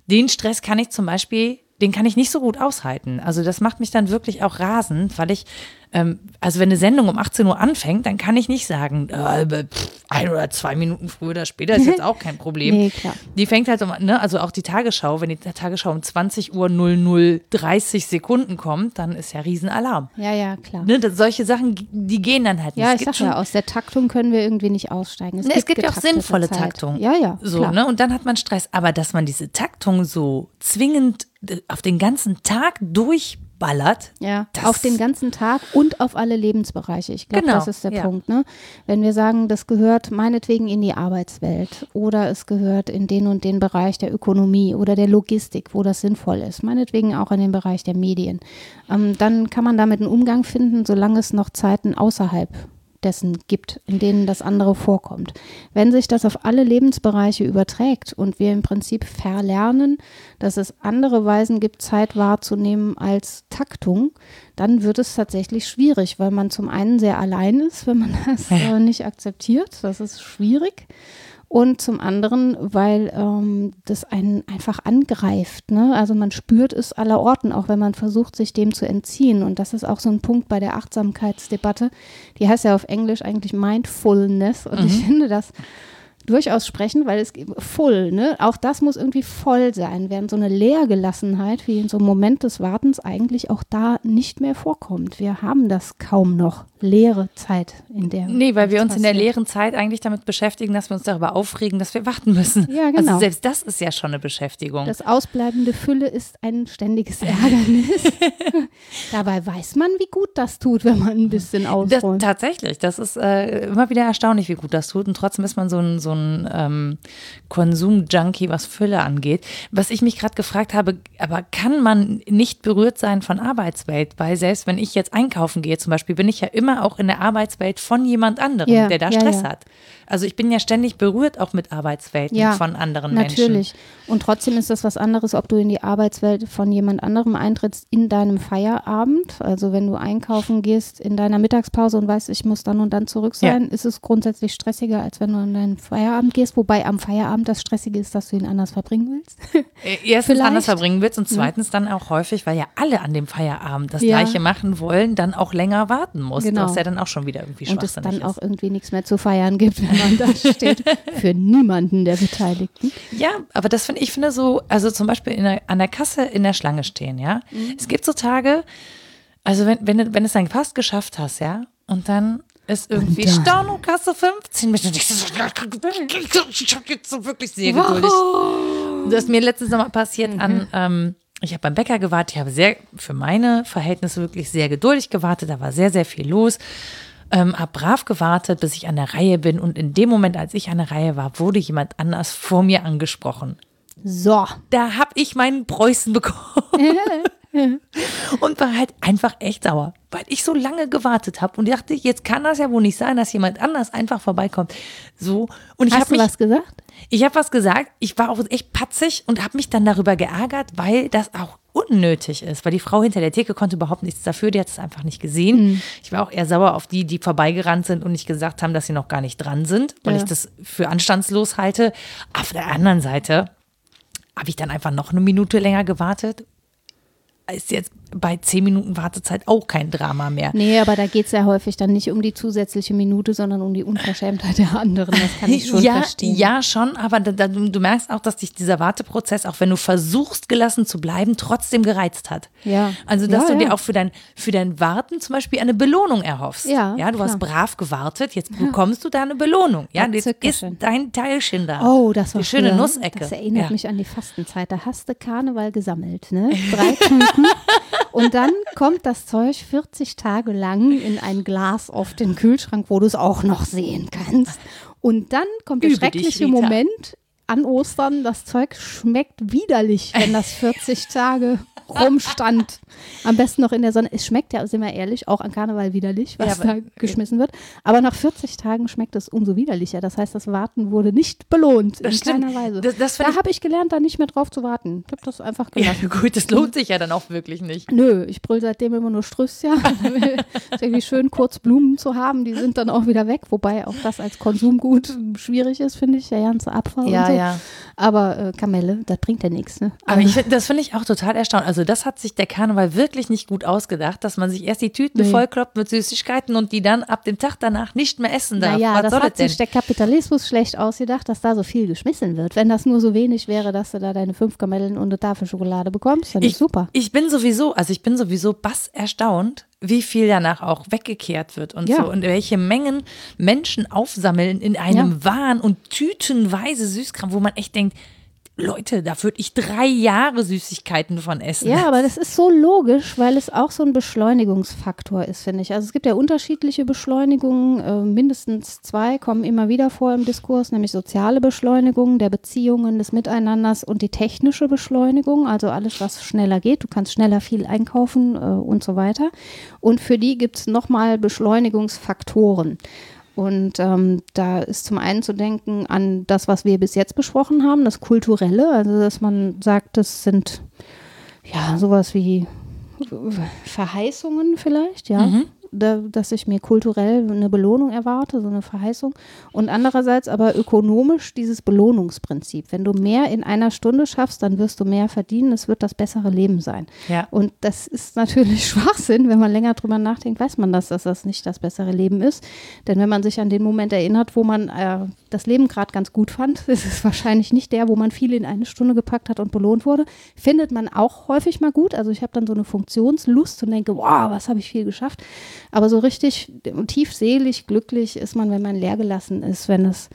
[SPEAKER 1] Den Stress kann ich zum Beispiel den kann ich nicht so gut aushalten. Also das macht mich dann wirklich auch rasend, weil ich, ähm, also wenn eine Sendung um 18 Uhr anfängt, dann kann ich nicht sagen, äh, ein oder zwei Minuten früher oder später ist jetzt auch kein Problem. nee, klar. Die fängt halt um, ne, also auch die Tagesschau, wenn die Tagesschau um 20 Uhr 0030 Sekunden kommt, dann ist ja Riesenalarm.
[SPEAKER 2] Ja, ja, klar.
[SPEAKER 1] Ne, das, solche Sachen, die gehen dann halt
[SPEAKER 2] nicht. Ja, ich sag ja, aus der Taktung können wir irgendwie nicht aussteigen.
[SPEAKER 1] Es, ne, gibt, es gibt ja auch sinnvolle Zeit. Taktung.
[SPEAKER 2] Ja, ja.
[SPEAKER 1] So, klar. ne, und dann hat man Stress. Aber dass man diese Taktung so zwingend auf den ganzen Tag durch ballert.
[SPEAKER 2] Ja, auf den ganzen Tag und auf alle Lebensbereiche. Ich glaube,
[SPEAKER 1] Genau,
[SPEAKER 2] das ist der
[SPEAKER 1] ja.
[SPEAKER 2] Punkt. Ne? Wenn wir sagen, das gehört meinetwegen in die Arbeitswelt oder es gehört in den und den Bereich der Ökonomie oder der Logistik, wo das sinnvoll ist, meinetwegen auch in den Bereich der Medien, ähm, dann kann man damit einen Umgang finden, solange es noch Zeiten außerhalb dessen gibt, in denen das andere vorkommt. Wenn sich das auf alle Lebensbereiche überträgt und wir im Prinzip verlernen, dass es andere Weisen gibt, Zeit wahrzunehmen als Taktung, dann wird es tatsächlich schwierig, weil man zum einen sehr allein ist, wenn man das äh, nicht akzeptiert. Das ist schwierig. Und zum anderen, weil ähm, das einen einfach angreift. Ne? Also man spürt es aller Orten, auch wenn man versucht, sich dem zu entziehen. Und das ist auch so ein Punkt bei der Achtsamkeitsdebatte. Die heißt ja auf Englisch eigentlich Mindfulness. Und ich finde das durchaus sprechen, weil es voll, ne? Auch das muss irgendwie voll sein, während so eine Leergelassenheit wie in so einem Moment des Wartens eigentlich auch da nicht mehr vorkommt. Wir haben das kaum noch. Leere Zeit, in der.
[SPEAKER 1] Nee, weil wir uns
[SPEAKER 2] nichts
[SPEAKER 1] in der
[SPEAKER 2] passiert.
[SPEAKER 1] leeren Zeit eigentlich damit beschäftigen, dass wir uns darüber aufregen, dass wir warten müssen.
[SPEAKER 2] Ja, genau.
[SPEAKER 1] Also selbst das ist ja schon eine Beschäftigung.
[SPEAKER 2] Das ausbleibende Fülle ist ein ständiges Ärgernis. Dabei weiß man, wie gut das tut, wenn man ein bisschen
[SPEAKER 1] Das,
[SPEAKER 2] ausräumt.
[SPEAKER 1] tatsächlich, das ist äh, immer wieder erstaunlich, wie gut das tut. Und trotzdem ist man so ein, so ein ähm, Konsum-Junkie, was Fülle angeht. Was ich mich gerade gefragt habe, aber kann man nicht berührt sein von Arbeitswelt? Weil selbst wenn ich jetzt einkaufen gehe, zum Beispiel, bin ich ja immer auch in der Arbeitswelt von jemand anderem,
[SPEAKER 2] Ja,
[SPEAKER 1] der da
[SPEAKER 2] ja,
[SPEAKER 1] Stress
[SPEAKER 2] ja.
[SPEAKER 1] hat. Also ich bin ja ständig berührt auch mit Arbeitswelten
[SPEAKER 2] Ja,
[SPEAKER 1] von anderen Menschen.
[SPEAKER 2] Natürlich. Und trotzdem ist das was anderes, ob du in die Arbeitswelt von jemand anderem eintrittst in deinem Feierabend. Also wenn du einkaufen gehst in deiner Mittagspause und weißt, ich muss dann und dann zurück sein, ist es grundsätzlich stressiger, als wenn du in deinen Feierabend gehst. Wobei am Feierabend das Stressige ist, dass du ihn anders verbringen willst.
[SPEAKER 1] Äh, Erstens
[SPEAKER 2] Vielleicht.
[SPEAKER 1] anders verbringen willst und zweitens dann auch häufig, weil ja alle an dem Feierabend das. Gleiche machen wollen, dann auch länger warten musst,
[SPEAKER 2] Genau.
[SPEAKER 1] Was ja dann auch schon wieder irgendwie
[SPEAKER 2] und es dann
[SPEAKER 1] ist.
[SPEAKER 2] auch irgendwie nichts mehr zu feiern gibt, wenn man da steht. Für niemanden der Beteiligten.
[SPEAKER 1] Ja, aber das finde ich finde so, also zum Beispiel der, an der Kasse in der Schlange stehen, ja.
[SPEAKER 2] Mhm.
[SPEAKER 1] Es gibt so Tage, also wenn, wenn, du- wenn es dann fast geschafft hast, ja, und dann ist irgendwie? Storno Kasse 15 Minuten. Ich habe jetzt so wirklich sehr geduldig. Das ist mir letztens noch mal passiert
[SPEAKER 2] Mhm.
[SPEAKER 1] an, ähm, ich habe beim Bäcker gewartet, ich habe sehr, für meine Verhältnisse wirklich sehr geduldig gewartet, da war sehr, sehr viel los. Ähm, hab brav gewartet, bis ich an der Reihe bin und in dem Moment, als ich an der Reihe war, wurde jemand anders vor mir angesprochen.
[SPEAKER 2] So.
[SPEAKER 1] Da habe ich meinen Preußen bekommen. und war halt einfach echt sauer, weil ich so lange gewartet habe und dachte, jetzt kann das ja wohl nicht sein, dass jemand anders einfach vorbeikommt. So und ich habe
[SPEAKER 2] was gesagt?
[SPEAKER 1] ich habe was gesagt, ich war auch echt patzig und habe mich dann darüber geärgert, weil das auch unnötig ist, weil die Frau hinter der Theke konnte überhaupt nichts dafür, die hat es einfach nicht gesehen. Ich war auch eher sauer auf die, die vorbeigerannt sind und nicht gesagt haben, dass sie noch gar nicht dran sind, weil
[SPEAKER 2] Ja.
[SPEAKER 1] ich das für anstandslos halte. Auf der anderen Seite habe ich dann einfach noch eine Minute länger gewartet. Ist jetzt bei zehn Minuten Wartezeit auch kein Drama mehr.
[SPEAKER 2] Nee, aber da geht es ja häufig dann nicht um die zusätzliche Minute, sondern um die Unverschämtheit der anderen. Das kann ich schon
[SPEAKER 1] ja,
[SPEAKER 2] verstehen.
[SPEAKER 1] Ja, schon, aber da, da, du merkst auch, dass dich dieser Warteprozess, auch wenn du versuchst, gelassen zu bleiben, trotzdem gereizt hat.
[SPEAKER 2] Ja.
[SPEAKER 1] Also, dass
[SPEAKER 2] Ja,
[SPEAKER 1] du dir
[SPEAKER 2] ja.
[SPEAKER 1] auch für dein, für dein Warten zum Beispiel eine Belohnung erhoffst.
[SPEAKER 2] Ja,
[SPEAKER 1] ja du hast
[SPEAKER 2] klar.
[SPEAKER 1] brav gewartet, jetzt bekommst du da eine Belohnung. Ja, jetzt ist dein Teilchen da.
[SPEAKER 2] Oh, das war
[SPEAKER 1] Die schöne
[SPEAKER 2] früher.
[SPEAKER 1] Nussecke.
[SPEAKER 2] Das erinnert mich an die Fastenzeit. Da hast du Karneval gesammelt, ne? Drei Tüten. Und dann kommt das Zeug 40 Tage lang in ein Glas auf den Kühlschrank, wo du es auch noch sehen kannst. Und dann kommt der
[SPEAKER 1] Übe dich,
[SPEAKER 2] schreckliche
[SPEAKER 1] Rita.
[SPEAKER 2] Moment an Ostern. Das Zeug schmeckt widerlich, wenn das 40 Tage rumstand. Am besten noch in der Sonne. Es schmeckt ja, sind wir ehrlich, auch an Karneval widerlich, was
[SPEAKER 1] Ja,
[SPEAKER 2] da geschmissen wird. Aber nach 40 Tagen schmeckt es umso widerlicher. Das heißt, das Warten wurde nicht belohnt.
[SPEAKER 1] Das
[SPEAKER 2] in
[SPEAKER 1] stimmt.
[SPEAKER 2] keiner Weise.
[SPEAKER 1] Das- das
[SPEAKER 2] da habe ich gelernt, da nicht mehr drauf zu warten. Ich habe das einfach
[SPEAKER 1] Ja,
[SPEAKER 2] gelassen.
[SPEAKER 1] gut, das lohnt sich ja dann auch wirklich nicht.
[SPEAKER 2] Nö, ich brüll seitdem immer nur Strüsschen. ist irgendwie schön, kurz Blumen zu haben. Die sind dann auch wieder weg. Wobei auch das als Konsumgut schwierig ist, finde ich. Der ganze Abfall und so. Aber äh, Kamelle, das bringt ja nichts. Ne?
[SPEAKER 1] Aber ich das finde ich auch total erstaunlich. Also das hat sich der Karneval wirklich nicht gut ausgedacht, dass man sich erst die Tüten
[SPEAKER 2] Nee.
[SPEAKER 1] vollkloppt mit Süßigkeiten und die dann ab dem Tag danach nicht mehr essen darf.
[SPEAKER 2] Naja,
[SPEAKER 1] Was
[SPEAKER 2] das hat sich der Kapitalismus schlecht ausgedacht, dass da so viel geschmissen wird. Wenn das nur so wenig wäre, dass du da deine fünf Kamellen und eine Tafel Schokolade bekommst, dann
[SPEAKER 1] ich,
[SPEAKER 2] ist super.
[SPEAKER 1] Ich bin sowieso, also ich bin sowieso bass erstaunt, wie viel danach auch weggekehrt wird und
[SPEAKER 2] Ja.
[SPEAKER 1] so und welche Mengen Menschen aufsammeln in einem
[SPEAKER 2] Ja.
[SPEAKER 1] Wahn und tütenweise Süßkram, wo man echt denkt, Leute, da würde ich drei Jahre Süßigkeiten von essen.
[SPEAKER 2] Ja, aber das ist so logisch, weil es auch so ein Beschleunigungsfaktor ist, finde ich. Also es gibt ja unterschiedliche Beschleunigungen, äh, mindestens zwei kommen immer wieder vor im Diskurs, nämlich soziale Beschleunigung der Beziehungen, des Miteinanders und die technische Beschleunigung, also alles, was schneller geht. Du kannst schneller viel einkaufen äh, und so weiter. Und für die gibt es nochmal Beschleunigungsfaktoren. Und ähm, da ist zum einen zu denken an das, was wir bis jetzt besprochen haben, das Kulturelle, also dass man sagt, das sind ja sowas wie Verheißungen vielleicht, ja. Mhm da, dass ich mir kulturell eine Belohnung erwarte, so eine Verheißung. Und andererseits aber ökonomisch dieses Belohnungsprinzip. Wenn du mehr in einer Stunde schaffst, dann wirst du mehr verdienen. Es wird das bessere Leben sein.
[SPEAKER 1] Ja.
[SPEAKER 2] Und das ist natürlich Schwachsinn. Wenn man länger drüber nachdenkt, weiß man das, dass das nicht das bessere Leben ist. Denn wenn man sich an den Moment erinnert, wo man äh, das Leben gerade ganz gut fand, ist es wahrscheinlich nicht der, wo man viel in eine Stunde gepackt hat und belohnt wurde. Findet man auch häufig mal gut. Also ich habe dann so eine Funktionslust und denke, wow, was habe ich viel geschafft. Aber so richtig tiefselig glücklich ist man, wenn man leer gelassen ist, wenn es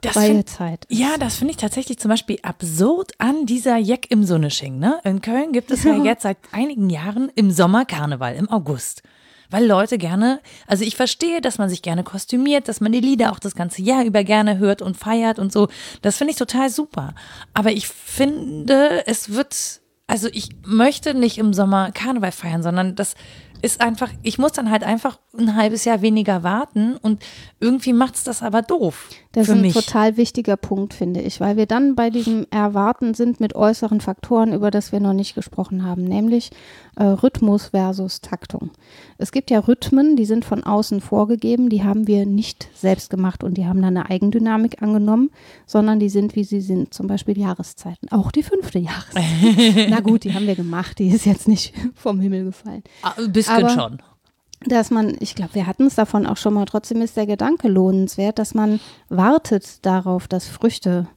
[SPEAKER 2] das freie Zeit
[SPEAKER 1] ist. Ja, das finde ich tatsächlich zum Beispiel absurd an dieser Jack im Sonnesching. Ne? In Köln gibt es ja jetzt seit einigen Jahren im Sommer Karneval, im August weil Leute gerne, also ich verstehe, dass man sich gerne kostümiert, dass man die Lieder auch das ganze Jahr über gerne hört und feiert und so. Das finde ich total super. Aber ich finde, es wird, also ich möchte nicht im Sommer Karneval feiern, sondern das ist einfach, ich muss dann halt einfach ein halbes Jahr weniger warten und irgendwie macht es das aber doof.
[SPEAKER 2] Das
[SPEAKER 1] ist ein
[SPEAKER 2] mich. total wichtiger Punkt, finde ich, weil wir dann bei diesem Erwarten sind mit äußeren Faktoren, über das wir noch nicht gesprochen haben, nämlich äh, Rhythmus versus Taktung. Es gibt ja Rhythmen, die sind von außen vorgegeben, die haben wir nicht selbst gemacht und die haben dann eine Eigendynamik angenommen, sondern die sind, wie sie sind, zum Beispiel Jahreszeiten. Auch die fünfte Jahreszeit. Na gut, die haben wir gemacht, die ist jetzt nicht vom Himmel gefallen.
[SPEAKER 1] Ah, ein bisschen Aber, schon
[SPEAKER 2] dass man, ich glaube, wir hatten es davon auch schon mal, trotzdem ist der Gedanke lohnenswert, dass man wartet darauf, dass Früchte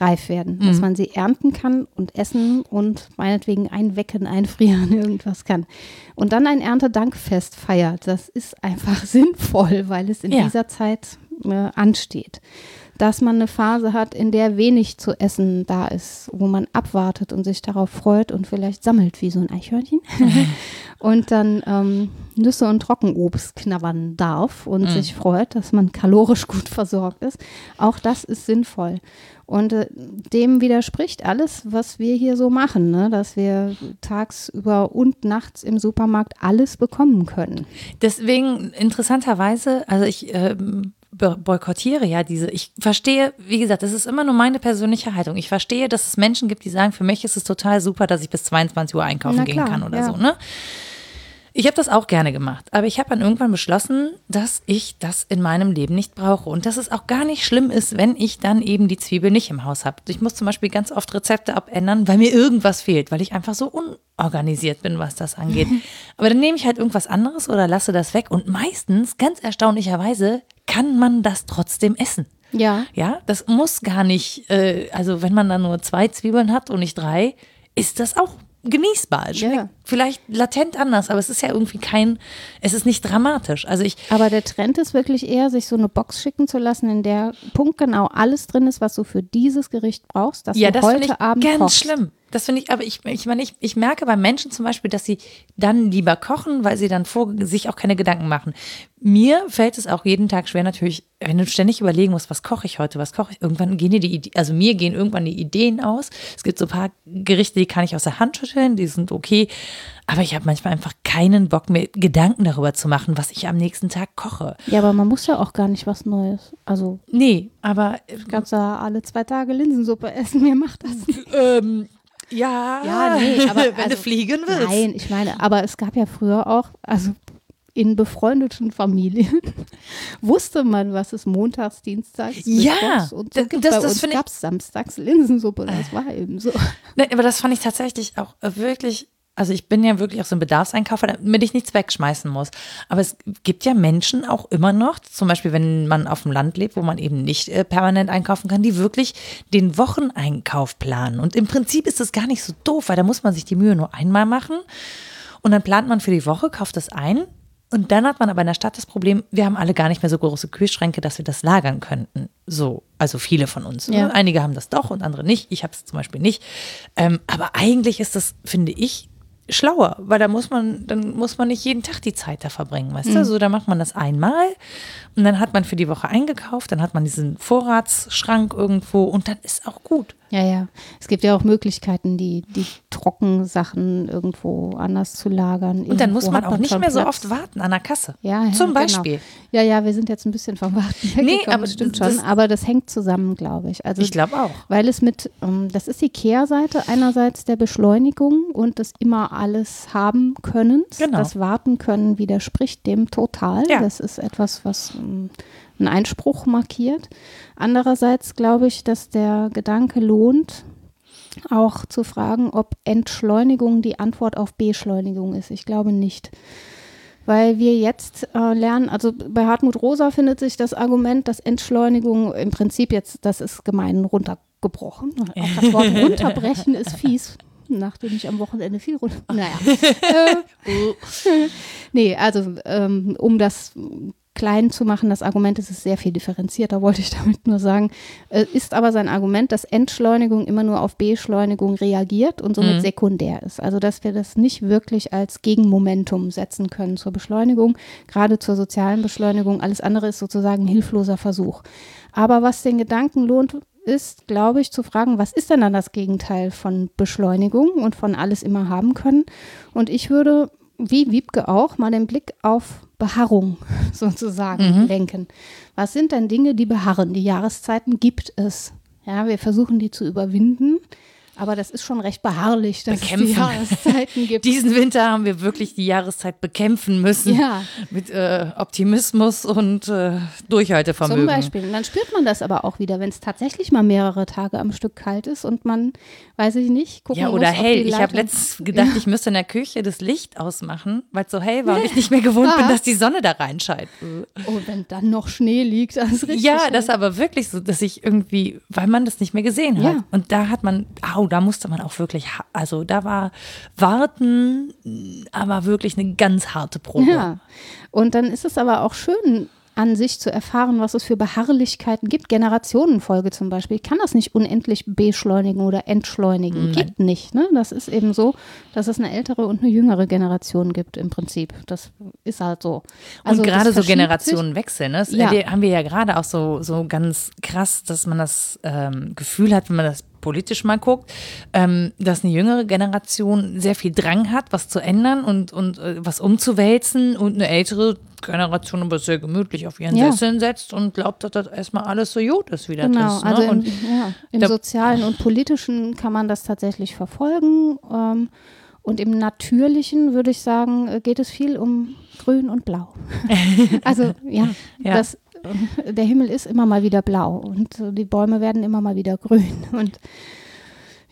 [SPEAKER 2] reif werden, mhm. dass man sie ernten kann und essen und meinetwegen einwecken, einfrieren, irgendwas kann. Und dann ein Erntedankfest feiert. Das ist einfach sinnvoll, weil es in ja. dieser Zeit äh, ansteht dass man eine Phase hat, in der wenig zu essen da ist, wo man abwartet und sich darauf freut und vielleicht sammelt wie so ein Eichhörnchen und dann ähm, Nüsse und Trockenobst knabbern darf und mhm. sich freut, dass man kalorisch gut versorgt ist. Auch das ist sinnvoll. Und äh, dem widerspricht alles, was wir hier so machen, ne? dass wir tagsüber und nachts im Supermarkt alles bekommen können.
[SPEAKER 1] Deswegen interessanterweise, also ich ähm, boykottiere ja diese. Ich verstehe, wie gesagt, das ist immer nur meine persönliche Haltung. Ich verstehe, dass es Menschen gibt, die sagen, für mich ist es total super, dass ich bis 22 Uhr einkaufen klar, gehen kann oder ja. so, ne? Ich habe das auch gerne gemacht, aber ich habe dann irgendwann beschlossen, dass ich das in meinem Leben nicht brauche und dass es auch gar nicht schlimm ist, wenn ich dann eben die Zwiebel nicht im Haus habe. Ich muss zum Beispiel ganz oft Rezepte abändern, weil mir irgendwas fehlt, weil ich einfach so unorganisiert bin, was das angeht. aber dann nehme ich halt irgendwas anderes oder lasse das weg und meistens, ganz erstaunlicherweise, kann man das trotzdem essen.
[SPEAKER 2] Ja.
[SPEAKER 1] Ja, das muss gar nicht, äh, also wenn man dann nur zwei Zwiebeln hat und nicht drei, ist das auch genießbar. Schmeckt ja. vielleicht latent anders, aber es ist ja irgendwie kein, es ist nicht dramatisch. Also ich.
[SPEAKER 2] Aber der Trend ist wirklich eher, sich so eine Box schicken zu lassen, in der punktgenau alles drin ist, was du für dieses Gericht brauchst, dass ja, du das heute Abend
[SPEAKER 1] ganz
[SPEAKER 2] kochst.
[SPEAKER 1] schlimm. Das finde ich, aber ich, ich meine, ich, ich merke bei Menschen zum Beispiel, dass sie dann lieber kochen, weil sie dann vor, sich auch keine Gedanken machen. Mir fällt es auch jeden Tag schwer, natürlich, wenn du ständig überlegen musst, was koche ich heute, was koche ich, irgendwann gehen dir die Ideen, also mir gehen irgendwann die Ideen aus. Es gibt so ein paar Gerichte, die kann ich aus der Hand schütteln, die sind okay. Aber ich habe manchmal einfach keinen Bock mehr, Gedanken darüber zu machen, was ich am nächsten Tag koche.
[SPEAKER 2] Ja, aber man muss ja auch gar nicht was Neues. Also.
[SPEAKER 1] Nee, aber.
[SPEAKER 2] Du kannst ja alle zwei Tage Linsensuppe essen. Mir macht das nicht.
[SPEAKER 1] Ähm, ja,
[SPEAKER 2] ja nee, aber
[SPEAKER 1] wenn also, du fliegen willst.
[SPEAKER 2] Nein, ich meine, aber es gab ja früher auch, also in befreundeten Familien wusste man, was es montags, dienstags,
[SPEAKER 1] ja,
[SPEAKER 2] und so gibt. Das, Bei das uns gab es samstags Linsensuppe, das war eben so.
[SPEAKER 1] Nee, aber das fand ich tatsächlich auch wirklich also ich bin ja wirklich auch so ein Bedarfseinkaufer, damit ich nichts wegschmeißen muss. Aber es gibt ja Menschen auch immer noch, zum Beispiel wenn man auf dem Land lebt, wo man eben nicht äh, permanent einkaufen kann, die wirklich den Wocheneinkauf planen. Und im Prinzip ist das gar nicht so doof, weil da muss man sich die Mühe nur einmal machen. Und dann plant man für die Woche, kauft das ein Und dann hat man aber in der Stadt das Problem, wir haben alle gar nicht mehr so große Kühlschränke, dass wir das lagern könnten. So, also viele von uns.
[SPEAKER 2] Ja.
[SPEAKER 1] Einige haben das doch und andere nicht. Ich habe es zum Beispiel nicht. Ähm, aber eigentlich ist das, finde ich, schlauer, weil da muss man, dann muss man nicht jeden Tag die Zeit da verbringen, weißt du? So, da macht man das einmal und dann hat man für die Woche eingekauft, dann hat man diesen Vorratsschrank irgendwo und dann ist auch gut.
[SPEAKER 2] Ja, ja. Es gibt ja auch Möglichkeiten, die, die Trockensachen irgendwo anders zu lagern.
[SPEAKER 1] Und dann
[SPEAKER 2] Irgendwo
[SPEAKER 1] muss man auch nicht mehr so
[SPEAKER 2] Platz.
[SPEAKER 1] oft warten an der Kasse.
[SPEAKER 2] Ja, ja,
[SPEAKER 1] Zum
[SPEAKER 2] genau.
[SPEAKER 1] Beispiel.
[SPEAKER 2] Ja, ja, wir sind jetzt ein bisschen vom Warten weggekommen,
[SPEAKER 1] aber
[SPEAKER 2] das stimmt
[SPEAKER 1] das-
[SPEAKER 2] schon. Aber das hängt zusammen, glaube ich. Also
[SPEAKER 1] Ich glaube auch.
[SPEAKER 2] Weil es mit, ähm, das ist die Kehrseite einerseits der Beschleunigung und des immer alles haben können.
[SPEAKER 1] Genau.
[SPEAKER 2] Das Warten können widerspricht dem total.
[SPEAKER 1] Ja.
[SPEAKER 2] Das ist etwas, was ähm, einen Einspruch markiert. Andererseits glaube ich, dass der Gedanke lohnt, auch zu fragen, ob Entschleunigung die Antwort auf Beschleunigung ist. Ich glaube nicht. Weil wir jetzt äh, lernen, also bei Hartmut Rosa findet sich das Argument, dass Entschleunigung im Prinzip jetzt, das ist gemein runtergebrochen. Auch das Wort runterbrechen ist fies, nachdem ich am Wochenende viel runter. Naja. äh, nee, also ähm, um das klein zu machen, das Argument ist es sehr viel differenzierter, wollte ich damit nur sagen. Äh, ist aber sein Argument, dass Entschleunigung immer nur auf Beschleunigung reagiert und somit
[SPEAKER 1] Mhm.
[SPEAKER 2] sekundär ist. Also dass wir das nicht wirklich als Gegenmomentum setzen können zur Beschleunigung, gerade zur sozialen Beschleunigung. Alles andere ist sozusagen ein hilfloser Versuch. Aber was den Gedanken lohnt, ist, glaube ich, zu fragen, was ist denn dann das Gegenteil von Beschleunigung und von alles immer haben können? Und ich würde, wie Wiebke auch, mal den Blick auf Beharrung sozusagen lenken. Was sind denn Dinge, die beharren? Die Jahreszeiten gibt es. Ja, wir versuchen die zu überwinden. Aber das ist schon recht beharrlich, dass es die
[SPEAKER 1] Bekämpfen.
[SPEAKER 2] Jahreszeiten gibt.
[SPEAKER 1] Diesen Winter haben wir wirklich die Jahreszeit bekämpfen müssen.
[SPEAKER 2] Ja.
[SPEAKER 1] Mit äh, Optimismus und äh, Durchhaltevermögen.
[SPEAKER 2] Zum Beispiel. Und dann spürt man das aber auch wieder, wenn es tatsächlich mal mehrere Tage am Stück kalt ist und man, weiß ich nicht, gucken
[SPEAKER 1] Ja, oder
[SPEAKER 2] muss,
[SPEAKER 1] hell. Ich habe letztens gedacht, ich müsste in der Küche das Licht ausmachen, weil es so hell war und ich nicht mehr gewohnt bin, dass die Sonne da reinscheint.
[SPEAKER 2] Oh, wenn dann noch Schnee liegt, das ist richtig.
[SPEAKER 1] Ja,
[SPEAKER 2] schön.
[SPEAKER 1] das ist aber wirklich so, dass ich irgendwie, weil man das nicht mehr gesehen hat.
[SPEAKER 2] Ja.
[SPEAKER 1] Und da hat man, au, da musste man auch wirklich, also da war Warten, aber wirklich eine ganz harte Probe.
[SPEAKER 2] Ja. Und dann ist es aber auch schön, an sich zu erfahren, was es für Beharrlichkeiten gibt. Generationenfolge zum Beispiel. Ich kann das nicht unendlich beschleunigen oder entschleunigen. Gibt nicht. Ne? Das ist eben so, dass es eine ältere und eine jüngere Generation gibt im Prinzip. Das ist halt so. Also
[SPEAKER 1] und gerade so. Generationenwechsel, ne? Das
[SPEAKER 2] Ja.
[SPEAKER 1] haben wir ja gerade auch so, so ganz krass, dass man das ähm, Gefühl hat, wenn man das politisch mal guckt, ähm, dass eine jüngere Generation sehr viel Drang hat, was zu ändern und, und äh, was umzuwälzen und eine ältere Generation aber sehr gemütlich auf ihren
[SPEAKER 2] Ja.
[SPEAKER 1] Sesseln setzt und glaubt, dass das erstmal alles so gut ist, wie das
[SPEAKER 2] Genau,
[SPEAKER 1] ist. Ne?
[SPEAKER 2] also im, ja, im Sozialen und Politischen kann man das tatsächlich verfolgen. Ähm, und im Natürlichen würde ich sagen, äh, geht es viel um Grün und Blau. also ja,
[SPEAKER 1] Ja.
[SPEAKER 2] Das, der Himmel ist immer mal wieder blau und die Bäume werden immer mal wieder grün. Und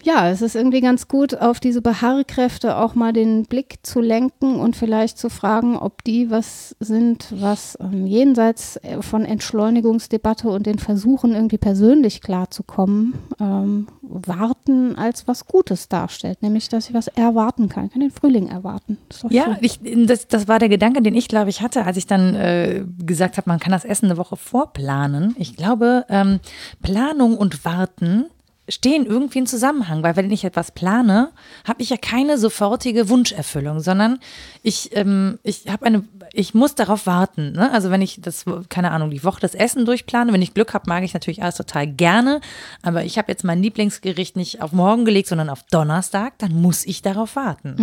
[SPEAKER 2] ja, es ist irgendwie ganz gut, auf diese Beharrkräfte auch mal den Blick zu lenken und vielleicht zu fragen, ob die was sind, was ähm, jenseits äh, von Entschleunigungsdebatte und den Versuchen, irgendwie persönlich klarzukommen, ähm, warten als was Gutes darstellt. Nämlich, dass ich was erwarten kann. Ich kann den Frühling erwarten.
[SPEAKER 1] Ja, ich, das, das war der Gedanke, den ich, glaube ich, hatte, als ich dann äh, gesagt habe, man kann das Essen eine Woche vorplanen. Ich glaube, ähm, Planung und Warten stehen irgendwie in Zusammenhang, weil wenn ich etwas plane, habe ich ja keine sofortige Wunscherfüllung, sondern ich, ähm, ich habe eine, ich muss darauf warten. Ne? Also wenn ich das, keine Ahnung, die Woche das Essen durchplane, wenn ich Glück habe, mag ich natürlich alles total gerne, aber ich habe jetzt mein Lieblingsgericht nicht auf morgen gelegt, sondern auf Donnerstag, dann muss ich darauf warten.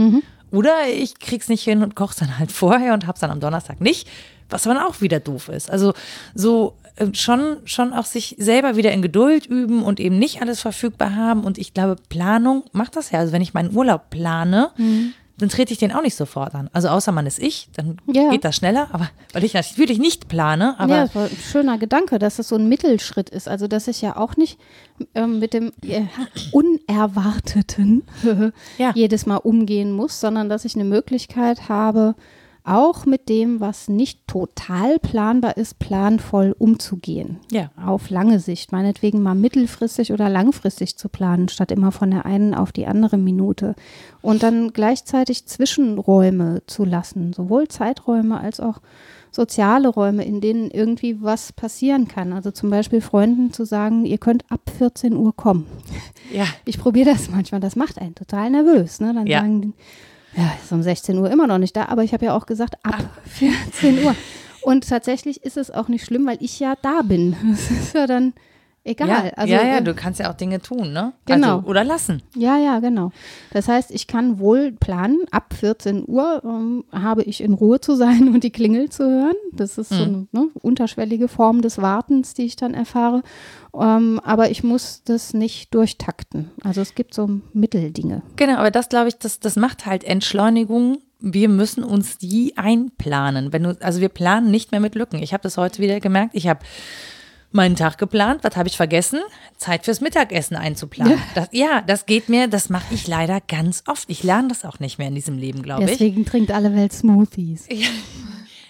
[SPEAKER 1] Oder ich krieg's nicht hin und koch's dann halt vorher und hab's dann am Donnerstag nicht, was dann auch wieder doof ist. Also so schon, schon auch sich selber wieder in Geduld üben und eben nicht alles verfügbar haben. Und ich glaube, Planung macht das ja. Also wenn ich meinen Urlaub plane, dann trete ich den auch nicht sofort an. Also außer man ist ich, dann
[SPEAKER 2] Ja.
[SPEAKER 1] geht das schneller. Aber weil ich natürlich nicht plane, aber
[SPEAKER 2] ja, das war ein schöner Gedanke, dass es so ein Mittelschritt ist. Also, dass ich ja auch nicht ähm, mit dem äh, Unerwarteten
[SPEAKER 1] Ja.
[SPEAKER 2] jedes Mal umgehen muss, sondern dass ich eine Möglichkeit habe, auch mit dem, was nicht total planbar ist, planvoll umzugehen.
[SPEAKER 1] Ja.
[SPEAKER 2] Auf lange Sicht, meinetwegen mal mittelfristig oder langfristig zu planen, statt immer von der einen auf die andere Minute. Und dann gleichzeitig Zwischenräume zu lassen, sowohl Zeiträume als auch soziale Räume, in denen irgendwie was passieren kann. Also zum Beispiel Freunden zu sagen, ihr könnt ab 14 Uhr kommen.
[SPEAKER 1] Ja.
[SPEAKER 2] Ich probiere das manchmal, das macht einen total nervös. Ne? Dann
[SPEAKER 1] Ja.
[SPEAKER 2] sagen die, ja, ist um 16 Uhr immer noch nicht da, aber ich habe ja auch gesagt, ab 14 Uhr. Und tatsächlich ist es auch nicht schlimm, weil ich ja da bin. Das ist ja dann egal.
[SPEAKER 1] Ja,
[SPEAKER 2] also,
[SPEAKER 1] ja, ja,
[SPEAKER 2] äh,
[SPEAKER 1] du kannst ja auch Dinge tun, ne?
[SPEAKER 2] Genau.
[SPEAKER 1] Also, oder lassen.
[SPEAKER 2] ja, ja, genau. Das heißt, ich kann wohl planen, ab 14 Uhr ähm, habe ich in Ruhe zu sein und die Klingel zu hören. Das ist so eine ne, unterschwellige Form des Wartens, die ich dann erfahre. Ähm, aber ich muss das nicht durchtakten. Also es gibt so Mitteldinge.
[SPEAKER 1] Genau, aber das glaube ich, das, das macht halt Entschleunigung. Wir müssen uns die einplanen. Wenn du, also wir planen nicht mehr mit Lücken. Ich habe das heute wieder gemerkt. Ich habe meinen Tag geplant. Was habe ich vergessen? Zeit fürs Mittagessen einzuplanen. Das, ja, das geht mir, das mache ich leider ganz oft. Ich lerne das auch nicht mehr in diesem Leben, glaube ich.
[SPEAKER 2] Deswegen trinkt alle Welt Smoothies.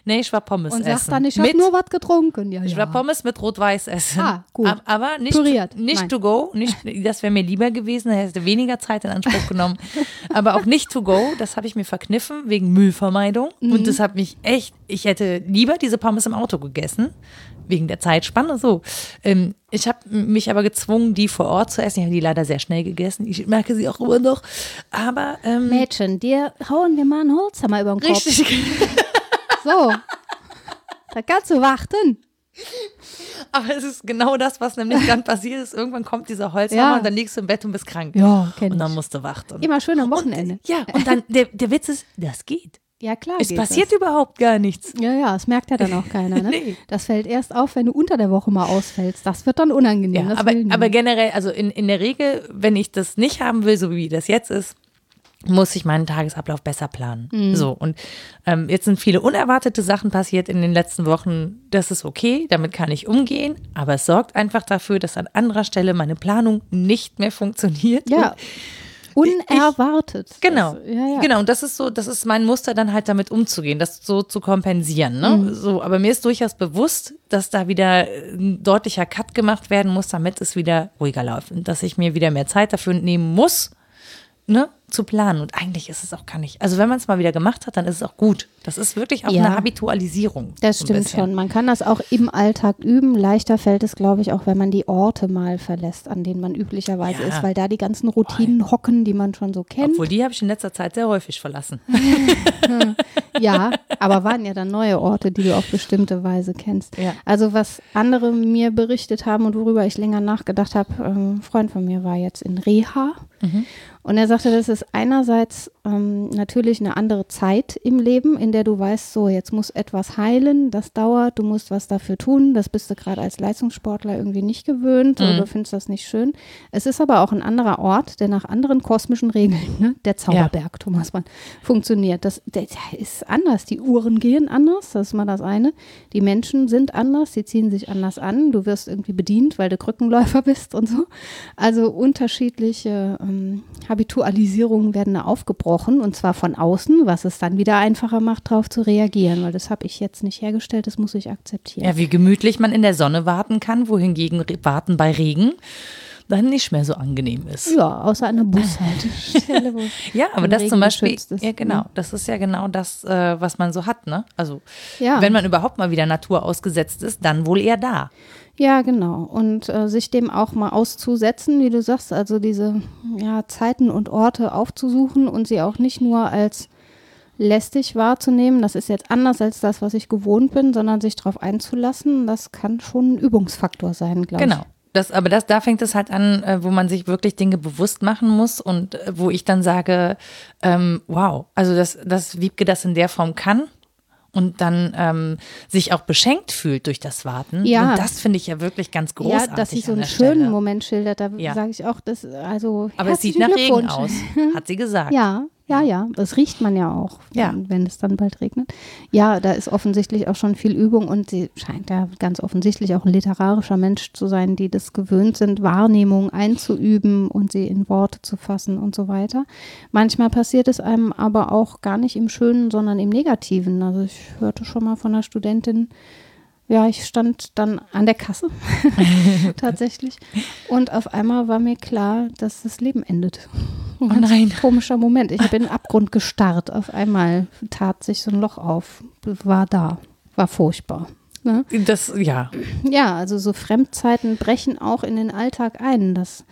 [SPEAKER 1] Nee, ich war Pommes
[SPEAKER 2] Und
[SPEAKER 1] essen.
[SPEAKER 2] sagt dann, ich habe nur was getrunken. Ja,
[SPEAKER 1] Ich
[SPEAKER 2] ja.
[SPEAKER 1] war Pommes mit Rot-Weiß essen.
[SPEAKER 2] Ah, gut.
[SPEAKER 1] Ab- Aber nicht,
[SPEAKER 2] Püriert.
[SPEAKER 1] nicht
[SPEAKER 2] Nein.
[SPEAKER 1] to go. Nicht, das wäre mir lieber gewesen. Da hätte weniger Zeit in Anspruch genommen. aber auch nicht to go. Das habe ich mir verkniffen wegen Müllvermeidung.
[SPEAKER 2] Mhm.
[SPEAKER 1] Und das hat mich echt, ich hätte lieber diese Pommes im Auto gegessen. Wegen der Zeitspanne so. Ähm, ich habe mich aber gezwungen, die vor Ort zu essen. Ich habe die leider sehr schnell gegessen. Ich merke sie auch immer noch. Aber ähm,
[SPEAKER 2] Mädchen, dir hauen wir mal einen Holzhammer über den Kopf.
[SPEAKER 1] richtig.
[SPEAKER 2] So. Da kannst du warten.
[SPEAKER 1] Aber es ist genau das, was nämlich dann passiert ist. Irgendwann kommt dieser Holzhammer
[SPEAKER 2] Ja.
[SPEAKER 1] und dann liegst du im Bett und bist krank.
[SPEAKER 2] Ja, kenn
[SPEAKER 1] Und dann musst du warten.
[SPEAKER 2] Immer schön am Wochenende.
[SPEAKER 1] Ja, und dann, der, der Witz ist, das geht.
[SPEAKER 2] Ja, klar.
[SPEAKER 1] Es passiert
[SPEAKER 2] das.
[SPEAKER 1] überhaupt gar nichts.
[SPEAKER 2] Ja, ja, das merkt ja dann auch keiner. Ne?
[SPEAKER 1] Nee.
[SPEAKER 2] Das fällt erst auf, wenn du unter der Woche mal ausfällst. Das wird dann unangenehm.
[SPEAKER 1] Ja, aber, aber generell, also in, in der Regel, wenn ich das nicht haben will, so wie das jetzt ist, muss ich meinen Tagesablauf besser planen.
[SPEAKER 2] Mhm.
[SPEAKER 1] So, und ähm, jetzt sind viele unerwartete Sachen passiert in den letzten Wochen. Das ist okay, damit kann ich umgehen, aber es sorgt einfach dafür, dass an anderer Stelle meine Planung nicht mehr funktioniert.
[SPEAKER 2] ja, unerwartet.
[SPEAKER 1] Genau.
[SPEAKER 2] Das, ja, ja.
[SPEAKER 1] Genau. Und das ist so, das ist mein Muster, dann halt damit umzugehen, das so zu kompensieren. Ne?
[SPEAKER 2] Mhm.
[SPEAKER 1] So, aber mir ist durchaus bewusst, dass da wieder ein deutlicher Cut gemacht werden muss, damit es wieder ruhiger läuft. Und dass ich mir wieder mehr Zeit dafür nehmen muss, ne, zu planen. Und eigentlich ist es auch gar nicht. Also wenn man es mal wieder gemacht hat, dann ist es auch gut. Das ist wirklich auch
[SPEAKER 2] Ja.
[SPEAKER 1] eine Habitualisierung.
[SPEAKER 2] Das
[SPEAKER 1] so
[SPEAKER 2] stimmt schon. Man kann das auch im Alltag üben. Leichter fällt es, glaube ich, auch wenn man die Orte mal verlässt, an denen man üblicherweise
[SPEAKER 1] Ja.
[SPEAKER 2] ist, weil da die ganzen Routinen hocken, die man schon so kennt.
[SPEAKER 1] Obwohl, die habe ich in letzter Zeit sehr häufig verlassen.
[SPEAKER 2] Ja, aber waren ja dann neue Orte, die du auf bestimmte Weise kennst.
[SPEAKER 1] Ja.
[SPEAKER 2] Also was andere mir berichtet haben und worüber ich länger nachgedacht habe, ähm, ein Freund von mir war jetzt in Reha und er sagte, das ist einerseits ähm, natürlich eine andere Zeit im Leben, in der du weißt, so jetzt muss etwas heilen, das dauert, du musst was dafür tun, das bist du gerade als Leistungssportler irgendwie nicht gewöhnt oder du findest das nicht schön. Es ist aber auch ein anderer Ort, der nach anderen kosmischen Regeln, ne? der Zauberberg, Thomas Mann, funktioniert. Das, der, der ist anders, die Uhren gehen anders, das ist mal das eine. Die Menschen sind anders, sie ziehen sich anders an, du wirst irgendwie bedient, weil du Krückenläufer bist und so. Also unterschiedliche ähm, Habitualisierungen werden da aufgebrochen und zwar von außen, was es dann wieder einfacher macht, darauf zu reagieren, weil das habe ich jetzt nicht hergestellt, das muss ich akzeptieren.
[SPEAKER 1] Ja, wie gemütlich man in der Sonne warten kann, wohingegen Warten bei Regen dann nicht mehr so angenehm ist.
[SPEAKER 2] Ja, außer einer Bushaltestelle.
[SPEAKER 1] Ja, aber das
[SPEAKER 2] Regen
[SPEAKER 1] zum Beispiel, ja genau, das ist ja genau das, äh, was man so hat, ne? Also
[SPEAKER 2] Ja.
[SPEAKER 1] wenn man überhaupt mal wieder Natur ausgesetzt ist, dann wohl eher da.
[SPEAKER 2] Ja, genau. Und äh, sich dem auch mal auszusetzen, wie du sagst, also diese ja, Zeiten und Orte aufzusuchen und sie auch nicht nur als lästig wahrzunehmen, das ist jetzt anders als das, was ich gewohnt bin, sondern sich darauf einzulassen, das kann schon ein Übungsfaktor sein, glaube
[SPEAKER 1] Genau. Das, aber das, da fängt es halt an, äh, wo man sich wirklich Dinge bewusst machen muss und äh, wo ich dann sage, ähm, wow, also dass, dass Wiebke das in der Form kann und dann ähm, sich auch beschenkt fühlt durch das Warten.
[SPEAKER 2] Ja.
[SPEAKER 1] Und das finde ich ja wirklich ganz großartig.
[SPEAKER 2] Ja, dass sie so einen schönen
[SPEAKER 1] Stelle.
[SPEAKER 2] Moment schildert, da
[SPEAKER 1] Ja.
[SPEAKER 2] sage ich auch, das, also
[SPEAKER 1] Aber es sieht nach Regen aus, hat sie gesagt.
[SPEAKER 2] Ja, Ja, ja, das riecht man ja auch,
[SPEAKER 1] Ja.
[SPEAKER 2] wenn, wenn es dann bald regnet. Ja, da ist offensichtlich auch schon viel Übung und sie scheint ja ganz offensichtlich auch ein literarischer Mensch zu sein, die das gewöhnt sind, Wahrnehmung einzuüben und sie in Worte zu fassen und so weiter. Manchmal passiert es einem aber auch gar nicht im Schönen, sondern im Negativen. Also ich hörte schon mal von einer Studentin, ja, ich stand dann an der Kasse tatsächlich und auf einmal war mir klar, dass das Leben endet. Ein
[SPEAKER 1] Oh nein.
[SPEAKER 2] Komischer Moment. Ich habe in den Abgrund gestarrt. Auf einmal tat sich so ein Loch auf. War da. War furchtbar. Ne?
[SPEAKER 1] Das, ja.
[SPEAKER 2] Ja, also so Fremdzeiten brechen auch in den Alltag ein. Das,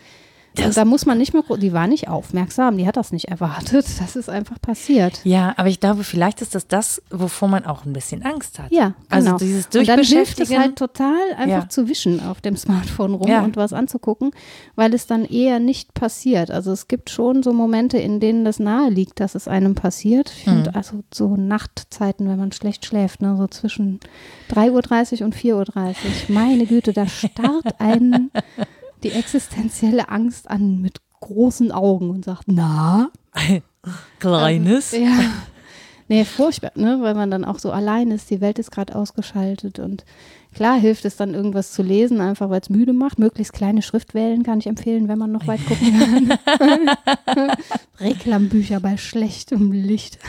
[SPEAKER 1] Das-
[SPEAKER 2] da muss man nicht gro- die war nicht aufmerksam, die hat das nicht erwartet. Das ist einfach passiert.
[SPEAKER 1] Ja, aber ich glaube, vielleicht ist das das, wovor man auch ein bisschen Angst hat.
[SPEAKER 2] Ja,
[SPEAKER 1] Also
[SPEAKER 2] genau.
[SPEAKER 1] dieses
[SPEAKER 2] und dann hilft es halt total, einfach
[SPEAKER 1] Ja.
[SPEAKER 2] zu wischen auf dem Smartphone rum
[SPEAKER 1] Ja.
[SPEAKER 2] und was anzugucken, weil es dann eher nicht passiert. Also es gibt schon so Momente, in denen das nahe liegt, dass es einem passiert. Ich
[SPEAKER 1] Mhm.
[SPEAKER 2] finde also so Nachtzeiten, wenn man schlecht schläft, ne, so zwischen 3.30 Uhr und 4.30 Uhr. Meine Güte, da starrt einen die existenzielle Angst an mit großen Augen und sagt, na,
[SPEAKER 1] Kleines.
[SPEAKER 2] ja. Nee, furchtbar, ne? Weil man dann auch so allein ist, die Welt ist gerade ausgeschaltet und klar hilft es dann irgendwas zu lesen, einfach weil es müde macht. Möglichst kleine Schrift wählen kann ich empfehlen, wenn man noch weit gucken kann. Reklambücher bei schlechtem Licht.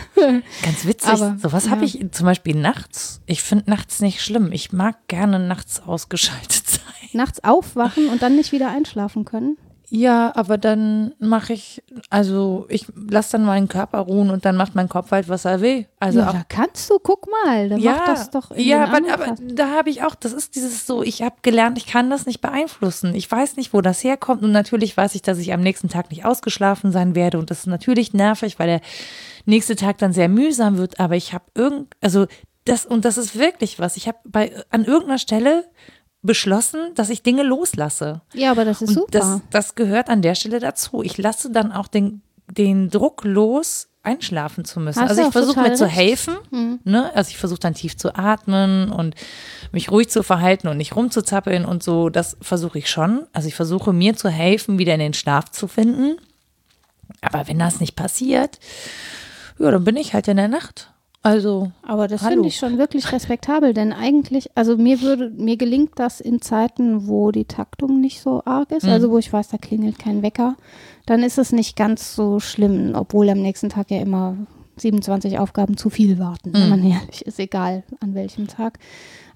[SPEAKER 1] Ganz witzig.
[SPEAKER 2] Aber,
[SPEAKER 1] Sowas habe
[SPEAKER 2] ja.
[SPEAKER 1] ich zum Beispiel nachts. Ich finde nachts nicht schlimm. Ich mag gerne nachts ausgeschaltet sein.
[SPEAKER 2] Nachts aufwachen und dann nicht wieder einschlafen können.
[SPEAKER 1] Ja, aber dann mache ich, also ich lasse dann meinen Körper ruhen und dann macht mein Kopf halt, was er will. Also
[SPEAKER 2] ja,
[SPEAKER 1] auch
[SPEAKER 2] da kannst du, guck mal, dann
[SPEAKER 1] ja,
[SPEAKER 2] mach das doch in
[SPEAKER 1] ja, aber, aber da habe ich auch, das ist dieses so, ich habe gelernt, ich kann das nicht beeinflussen. Ich weiß nicht, wo das herkommt und natürlich weiß ich, dass ich am nächsten Tag nicht ausgeschlafen sein werde und das ist natürlich nervig, weil der nächste Tag dann sehr mühsam wird, aber ich habe irgend, also das und das ist wirklich was. Ich habe bei an irgendeiner Stelle beschlossen, dass ich Dinge loslasse.
[SPEAKER 2] Ja, aber das ist
[SPEAKER 1] Und
[SPEAKER 2] super.
[SPEAKER 1] das, das gehört an der Stelle dazu. Ich lasse dann auch den, den Druck los, einschlafen zu müssen.
[SPEAKER 2] Hast
[SPEAKER 1] also ich versuche mir zu
[SPEAKER 2] recht. Mhm.
[SPEAKER 1] helfen. Ne? Also ich versuche dann tief zu atmen und mich ruhig zu verhalten und nicht rumzuzappeln und so. Das versuche ich schon. Also ich versuche mir zu helfen, wieder in den Schlaf zu finden. Aber wenn das nicht passiert, ja, dann bin ich halt in der Nacht. Also,
[SPEAKER 2] Aber das finde ich schon wirklich respektabel, denn eigentlich, also mir würde, mir gelingt das in Zeiten, wo die Taktung nicht so arg ist,
[SPEAKER 1] Mhm.
[SPEAKER 2] also wo ich weiß, da klingelt kein Wecker, dann ist es nicht ganz so schlimm, obwohl am nächsten Tag ja immer 27 Aufgaben zu viel warten, wenn
[SPEAKER 1] Mhm.
[SPEAKER 2] man ehrlich ist, egal an welchem Tag.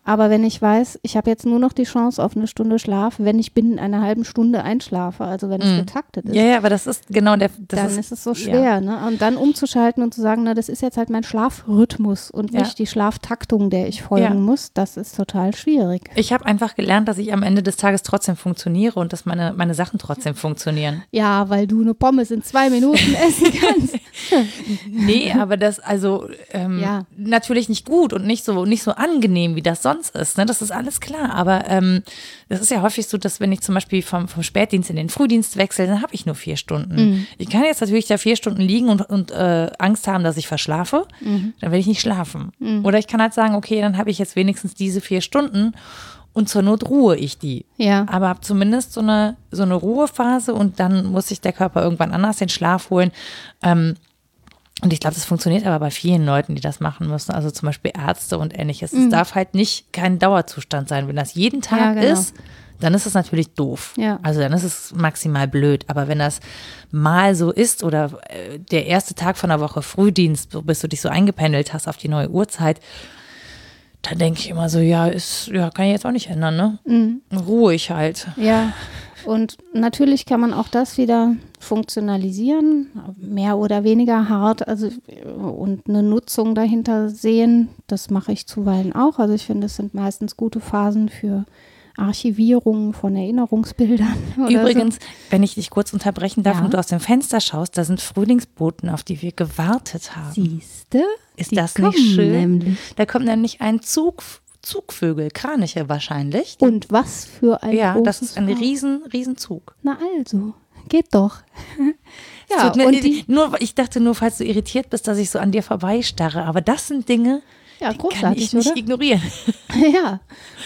[SPEAKER 2] Aber wenn ich weiß, ich habe jetzt nur noch die Chance auf eine Stunde Schlaf, wenn ich binnen einer halben Stunde einschlafe, also wenn es getaktet ist,
[SPEAKER 1] Mhm. ja, ja, aber das ist genau der.
[SPEAKER 2] Dann ist, es so schwer, ne? Und dann umzuschalten und zu sagen, na, das ist jetzt halt mein Schlafrhythmus und
[SPEAKER 1] Ja.
[SPEAKER 2] nicht die Schlaftaktung, der ich folgen
[SPEAKER 1] Ja.
[SPEAKER 2] muss, das ist total schwierig.
[SPEAKER 1] Ich habe einfach gelernt, dass ich am Ende des Tages trotzdem funktioniere und dass meine, meine Sachen trotzdem funktionieren.
[SPEAKER 2] Ja, weil du eine Pommes in zwei Minuten essen kannst.
[SPEAKER 1] Nee, aber das also ähm,
[SPEAKER 2] Ja.
[SPEAKER 1] natürlich nicht gut und nicht so nicht so angenehm, wie das sonst ist. Ne? Das ist alles klar. Aber ähm, das ist ja häufig so, dass wenn ich zum Beispiel vom, vom Spätdienst in den Frühdienst wechsle, dann habe ich nur vier Stunden. Ich kann jetzt natürlich da vier Stunden liegen und, und äh, Angst haben, dass ich verschlafe. Dann werde ich nicht schlafen. Oder ich kann halt sagen, okay, dann habe ich jetzt wenigstens diese vier Stunden und zur Not ruhe ich die.
[SPEAKER 2] Ja.
[SPEAKER 1] Aber habe zumindest so eine, so eine Ruhephase und dann muss sich der Körper irgendwann anders den Schlaf holen. Ähm, und ich glaube, das funktioniert aber bei vielen Leuten, die das machen müssen, also zum Beispiel Ärzte und ähnliches. Es darf halt nicht kein Dauerzustand sein. Wenn das jeden Tag
[SPEAKER 2] Mhm. Ja, genau.
[SPEAKER 1] ist, dann ist es natürlich doof.
[SPEAKER 2] Ja.
[SPEAKER 1] Also dann ist es maximal blöd. Aber wenn das mal so ist oder äh, der erste Tag von der Woche Frühdienst, bis du dich so eingependelt hast auf die neue Uhrzeit, dann denke ich immer so, ja, ist, ja, kann ich jetzt auch nicht ändern, ne?
[SPEAKER 2] Mhm.
[SPEAKER 1] Ruhig halt.
[SPEAKER 2] Ja. Und natürlich kann man auch das wieder funktionalisieren, mehr oder weniger hart, also und eine Nutzung dahinter sehen. Das mache ich zuweilen auch. Also ich finde, es sind meistens gute Phasen für Archivierung von Erinnerungsbildern.
[SPEAKER 1] Übrigens, wenn ich dich kurz unterbrechen darf
[SPEAKER 2] Ja.
[SPEAKER 1] und du aus dem Fenster schaust, da sind Frühlingsboten, auf die wir gewartet haben.
[SPEAKER 2] so. Siehste?
[SPEAKER 1] Ist das nicht schön?
[SPEAKER 2] Nämlich.
[SPEAKER 1] Da kommt nämlich ein Zug, Zugvögel, Kraniche wahrscheinlich.
[SPEAKER 2] Und was für ein
[SPEAKER 1] ja, das ist ein riesen, riesen Zug.
[SPEAKER 2] Na also, geht doch. Ja,
[SPEAKER 1] tut mir-
[SPEAKER 2] und die,
[SPEAKER 1] nur, ich dachte nur, falls du irritiert bist, dass ich so an dir vorbeistarre. Aber das sind Dinge,
[SPEAKER 2] Ja,
[SPEAKER 1] Den kann ich nicht
[SPEAKER 2] oder?
[SPEAKER 1] ignorieren.
[SPEAKER 2] Ja,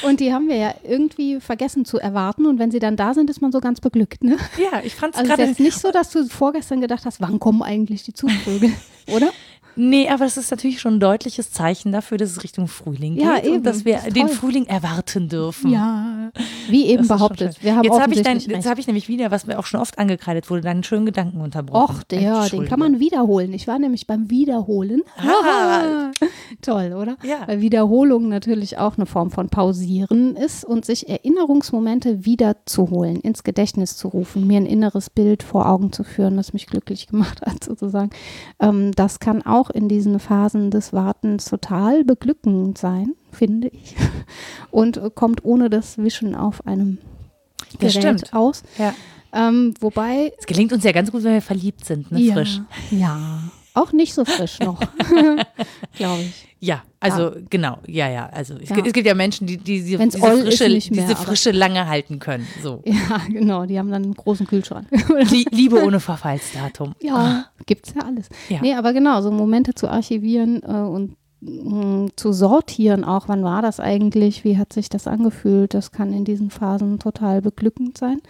[SPEAKER 2] und die haben wir ja irgendwie vergessen zu erwarten und wenn sie dann da sind, ist man so ganz beglückt, ne?
[SPEAKER 1] Ja, ich fand es
[SPEAKER 2] Also es ist
[SPEAKER 1] gerade.
[SPEAKER 2] nicht so, dass du vorgestern gedacht hast, wann kommen eigentlich die Zugvögel, oder?
[SPEAKER 1] Nee, aber das ist natürlich schon ein deutliches Zeichen dafür, dass es Richtung Frühling geht
[SPEAKER 2] Ja, eben.
[SPEAKER 1] und dass wir
[SPEAKER 2] Das
[SPEAKER 1] den. Frühling erwarten dürfen.
[SPEAKER 2] Ja, wie eben
[SPEAKER 1] Das
[SPEAKER 2] behauptet. Wir haben
[SPEAKER 1] jetzt habe ich, dein- jetzt hab ich nämlich wieder, was mir auch schon oft angekreidet wurde, deinen schönen Gedanken unterbrochen.
[SPEAKER 2] Och, der, den kann man wiederholen. Ich war nämlich beim Wiederholen.
[SPEAKER 1] Ah.
[SPEAKER 2] Toll, oder?
[SPEAKER 1] Ja.
[SPEAKER 2] Weil Wiederholung natürlich auch eine Form von Pausieren ist und sich Erinnerungsmomente wiederzuholen, ins Gedächtnis zu rufen, mir ein inneres Bild vor Augen zu führen, das mich glücklich gemacht hat, sozusagen. Ähm, das kann auch in diesen Phasen des Wartens total beglückend sein, finde ich. Und äh, kommt ohne das Wischen auf einem Gerät
[SPEAKER 1] stimmt.
[SPEAKER 2] aus.
[SPEAKER 1] Ja.
[SPEAKER 2] Ähm, wobei
[SPEAKER 1] Es gelingt uns ja ganz gut, wenn wir verliebt sind, ne?
[SPEAKER 2] ja,
[SPEAKER 1] frisch.
[SPEAKER 2] Ja, auch nicht so frisch noch, glaube ich.
[SPEAKER 1] Ja, also genau, ja, ja. Also es,
[SPEAKER 2] Ja.
[SPEAKER 1] gibt, es gibt ja Menschen, die, die diese,
[SPEAKER 2] Wenn's
[SPEAKER 1] diese, Frische,
[SPEAKER 2] mehr,
[SPEAKER 1] diese Frische lange halten können. So.
[SPEAKER 2] Ja, genau, die haben dann einen großen Kühlschrank.
[SPEAKER 1] Lie- Liebe ohne Verfallsdatum.
[SPEAKER 2] ja, gibt's ja alles.
[SPEAKER 1] Ja.
[SPEAKER 2] Nee, aber genau, so Momente zu archivieren äh, und mh, zu sortieren auch, wann war das eigentlich, wie hat sich das angefühlt, das kann in diesen Phasen total beglückend sein.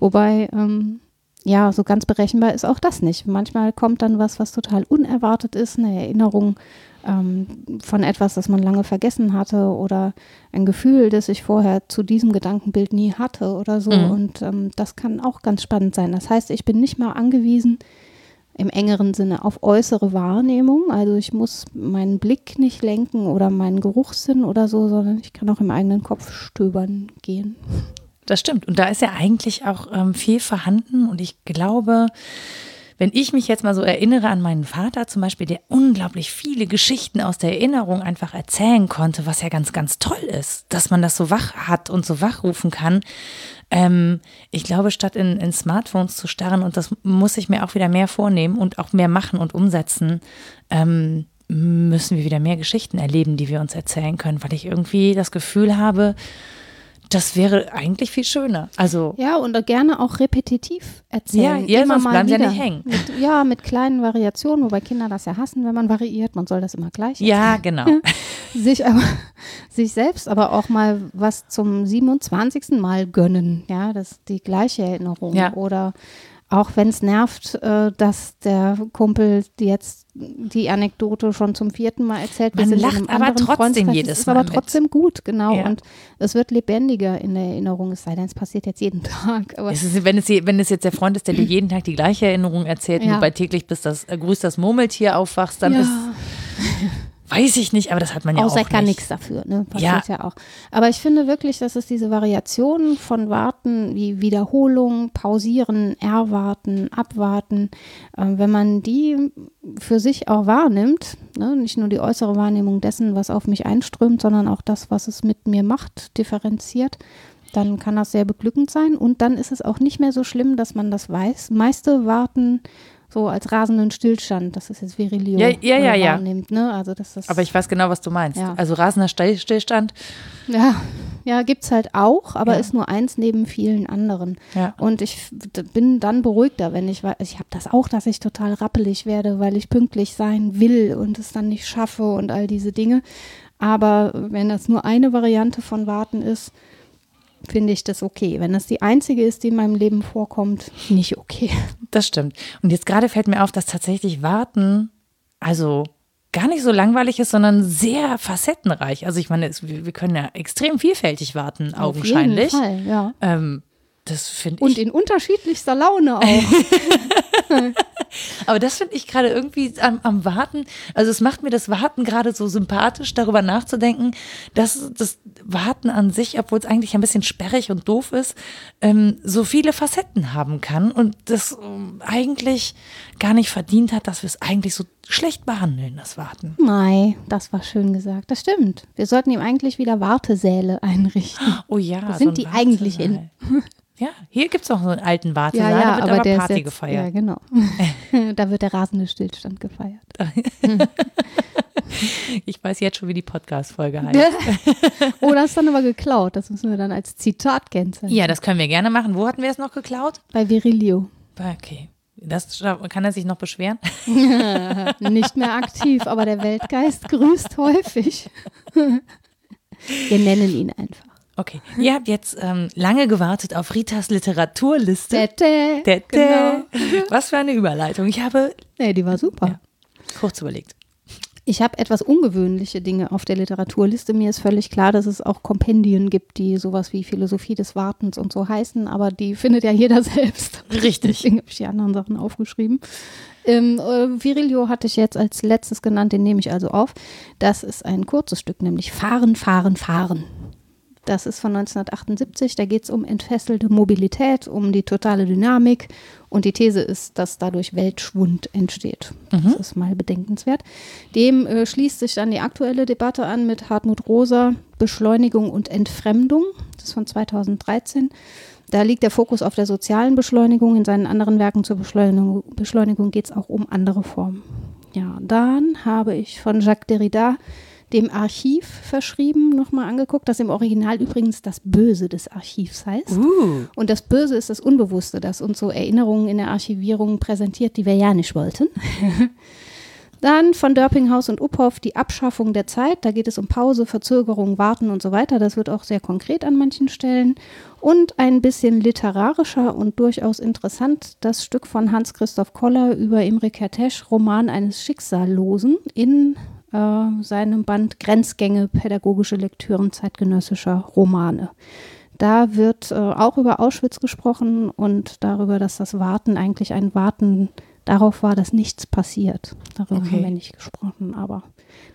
[SPEAKER 2] Wobei, ähm, ja, so ganz berechenbar ist auch das nicht. Manchmal kommt dann was, was total unerwartet ist, eine Erinnerung ähm, von etwas, das man lange vergessen hatte oder ein Gefühl, das ich vorher zu diesem Gedankenbild nie hatte oder so.
[SPEAKER 1] Mhm.
[SPEAKER 2] Und ähm, das kann auch ganz spannend sein. Das heißt, ich bin nicht mal angewiesen, im engeren Sinne auf äußere Wahrnehmung. Also ich muss meinen Blick nicht lenken oder meinen Geruchssinn oder so, sondern ich kann auch im eigenen Kopf stöbern gehen.
[SPEAKER 1] Das stimmt. Und da ist ja eigentlich auch ähm, viel vorhanden. Und ich glaube, wenn ich mich jetzt mal so erinnere an meinen Vater zum Beispiel, der unglaublich viele Geschichten aus der Erinnerung einfach erzählen konnte, was ja ganz, ganz toll ist, dass man das so wach hat und so wachrufen kann. Ähm, ich glaube, statt in, in Smartphones zu starren, und das muss ich mir auch wieder mehr vornehmen und auch mehr machen und umsetzen, ähm, müssen wir wieder mehr Geschichten erleben, die wir uns erzählen können, weil ich irgendwie das Gefühl habe, das wäre eigentlich viel schöner. Also
[SPEAKER 2] Ja, und gerne auch repetitiv erzählen.
[SPEAKER 1] Ja,
[SPEAKER 2] Immer
[SPEAKER 1] sonst
[SPEAKER 2] mal
[SPEAKER 1] bleiben sie ja
[SPEAKER 2] wieder.
[SPEAKER 1] nicht hängen.
[SPEAKER 2] Mit, ja, mit kleinen Variationen, wobei Kinder das ja hassen, wenn man variiert. Man soll das immer gleich
[SPEAKER 1] ja, genau.
[SPEAKER 2] sich aber sich selbst aber auch mal was zum 27. Mal gönnen, ja, das ist die gleiche Erinnerung
[SPEAKER 1] Ja.
[SPEAKER 2] oder auch wenn es nervt, äh, dass der Kumpel jetzt die Anekdote schon zum vierten Mal erzählt.
[SPEAKER 1] Man lacht aber trotzdem jedes
[SPEAKER 2] Es ist
[SPEAKER 1] Mal
[SPEAKER 2] aber
[SPEAKER 1] mit.
[SPEAKER 2] trotzdem gut, genau.
[SPEAKER 1] Ja.
[SPEAKER 2] Und es wird lebendiger in der Erinnerung, es sei denn, es passiert jetzt jeden Tag. Aber
[SPEAKER 1] Es ist, wenn, es, wenn es jetzt der Freund ist, der dir jeden Tag die gleiche Erinnerung erzählt und
[SPEAKER 2] Ja.
[SPEAKER 1] du bei täglich bis das äh, grüßt das Murmeltier aufwachst, dann
[SPEAKER 2] ja.
[SPEAKER 1] ist, weiß ich nicht, aber das hat man ja
[SPEAKER 2] Außer
[SPEAKER 1] auch
[SPEAKER 2] ich kann
[SPEAKER 1] nicht.
[SPEAKER 2] nichts dafür, ne?
[SPEAKER 1] Ja.
[SPEAKER 2] Passiert ja. auch. Aber ich finde wirklich, dass es diese Variationen von Warten wie Wiederholung, Pausieren, Erwarten, Abwarten, äh, wenn man die für sich auch wahrnimmt, ne? nicht nur die äußere Wahrnehmung dessen, was auf mich einströmt, sondern auch das, was es mit mir macht, differenziert, dann kann das sehr beglückend sein. Und dann ist es auch nicht mehr so schlimm, dass man das weiß. Meiste warten so als rasenden Stillstand, das ist jetzt Virilio
[SPEAKER 1] Ja, ja, ja, ja.
[SPEAKER 2] wahrnimmt. Ne? Also das ist
[SPEAKER 1] Aber ich weiß genau, was du meinst.
[SPEAKER 2] Ja.
[SPEAKER 1] Also rasender Still- Stillstand.
[SPEAKER 2] Ja, ja, gibt's halt auch, aber
[SPEAKER 1] Ja.
[SPEAKER 2] ist nur eins neben vielen anderen.
[SPEAKER 1] Ja.
[SPEAKER 2] Und ich bin dann beruhigter, wenn ich weiß, ich habe das auch, dass ich total rappelig werde, weil ich pünktlich sein will und es dann nicht schaffe und all diese Dinge. Aber wenn das nur eine Variante von Warten ist, finde ich das okay. Wenn das die einzige ist, die in meinem Leben vorkommt, nicht okay.
[SPEAKER 1] Das stimmt. Und jetzt gerade fällt mir auf, dass tatsächlich Warten, also gar nicht so langweilig ist, sondern sehr facettenreich. Also ich meine, es, wir können ja extrem vielfältig warten, augenscheinlich.
[SPEAKER 2] Auf jeden Fall, ja.
[SPEAKER 1] Ähm, das finde
[SPEAKER 2] Und
[SPEAKER 1] ich.
[SPEAKER 2] in unterschiedlichster Laune auch.
[SPEAKER 1] Aber das finde ich gerade irgendwie am, am Warten. Also es macht mir das Warten gerade so sympathisch, darüber nachzudenken, dass das Warten an sich, obwohl es eigentlich ein bisschen sperrig und doof ist, ähm, so viele Facetten haben kann und das ähm, eigentlich gar nicht verdient hat, dass wir es eigentlich so schlecht behandeln, das Warten.
[SPEAKER 2] Mai, das war schön gesagt. Das stimmt. Wir sollten ihm eigentlich wieder Wartesäle einrichten.
[SPEAKER 1] Oh ja,
[SPEAKER 2] Wo
[SPEAKER 1] so
[SPEAKER 2] sind
[SPEAKER 1] ein
[SPEAKER 2] die eigentlich hin?
[SPEAKER 1] Ja, hier gibt es noch so einen alten Wartesaal, da wird aber
[SPEAKER 2] der
[SPEAKER 1] Party
[SPEAKER 2] ist jetzt,
[SPEAKER 1] gefeiert.
[SPEAKER 2] Ja, genau. da wird der rasende Stillstand gefeiert.
[SPEAKER 1] Ich weiß jetzt schon, wie die Podcast-Folge heißt.
[SPEAKER 2] oh, das ist dann aber geklaut. Das müssen wir dann als Zitat kennzeichnen.
[SPEAKER 1] Ja, das können wir gerne machen. Wo hatten wir es noch geklaut?
[SPEAKER 2] Bei Virilio.
[SPEAKER 1] Okay. das kann er sich noch beschweren?
[SPEAKER 2] Nicht mehr aktiv, aber der Weltgeist grüßt häufig. Wir nennen ihn einfach.
[SPEAKER 1] Okay, ihr habt jetzt ähm, lange gewartet auf Ritas Literaturliste.
[SPEAKER 2] Tete,
[SPEAKER 1] Tete.
[SPEAKER 2] genau.
[SPEAKER 1] Was für eine Überleitung. Ich habe
[SPEAKER 2] Nee, die war super.
[SPEAKER 1] Ja. kurz überlegt.
[SPEAKER 2] Ich habe etwas ungewöhnliche Dinge auf der Literaturliste. Mir ist völlig klar, dass es auch Kompendien gibt, die sowas wie Philosophie des Wartens und so heißen, aber die findet ja jeder selbst.
[SPEAKER 1] Richtig.
[SPEAKER 2] Deswegen habe ich die anderen Sachen aufgeschrieben. Ähm, äh, Virilio hatte ich jetzt als letztes genannt, den nehme ich also auf. Das ist ein kurzes Stück, nämlich Fahren, Fahren, Fahren. Das ist von 1978. Da geht es um entfesselte Mobilität, um die totale Dynamik. Und die These ist, dass dadurch Weltschwund entsteht. Das ist mal bedenkenswert. Dem äh, schließt sich dann die aktuelle Debatte an mit Hartmut Rosa, Beschleunigung und Entfremdung. Das ist von 2013. Da liegt der Fokus auf der sozialen Beschleunigung. In seinen anderen Werken zur Beschleunigung, Beschleunigung geht es auch um andere Formen. Ja, dann habe ich von Jacques Derrida dem Archiv verschrieben, nochmal angeguckt, das im Original übrigens das Böse des Archivs heißt.
[SPEAKER 1] Uh,
[SPEAKER 2] Und das Böse ist das Unbewusste, das uns so Erinnerungen in der Archivierung präsentiert, die wir ja nicht wollten. Dann von Dörpinghaus und Uphoff die Abschaffung der Zeit. Da geht es um Pause, Verzögerung, Warten und so weiter. Das wird auch sehr konkret an manchen Stellen. Und ein bisschen literarischer und durchaus interessant das Stück von Hans-Christoph Koller über Imre Kertész, Roman eines Schicksallosen in äh, seinem Band Grenzgänge, pädagogische Lektüren zeitgenössischer Romane. Da wird äh, auch über Auschwitz gesprochen und darüber, dass das Warten eigentlich ein Warten darauf war, dass nichts passiert. Darüber
[SPEAKER 1] Okay.
[SPEAKER 2] haben wir nicht gesprochen, aber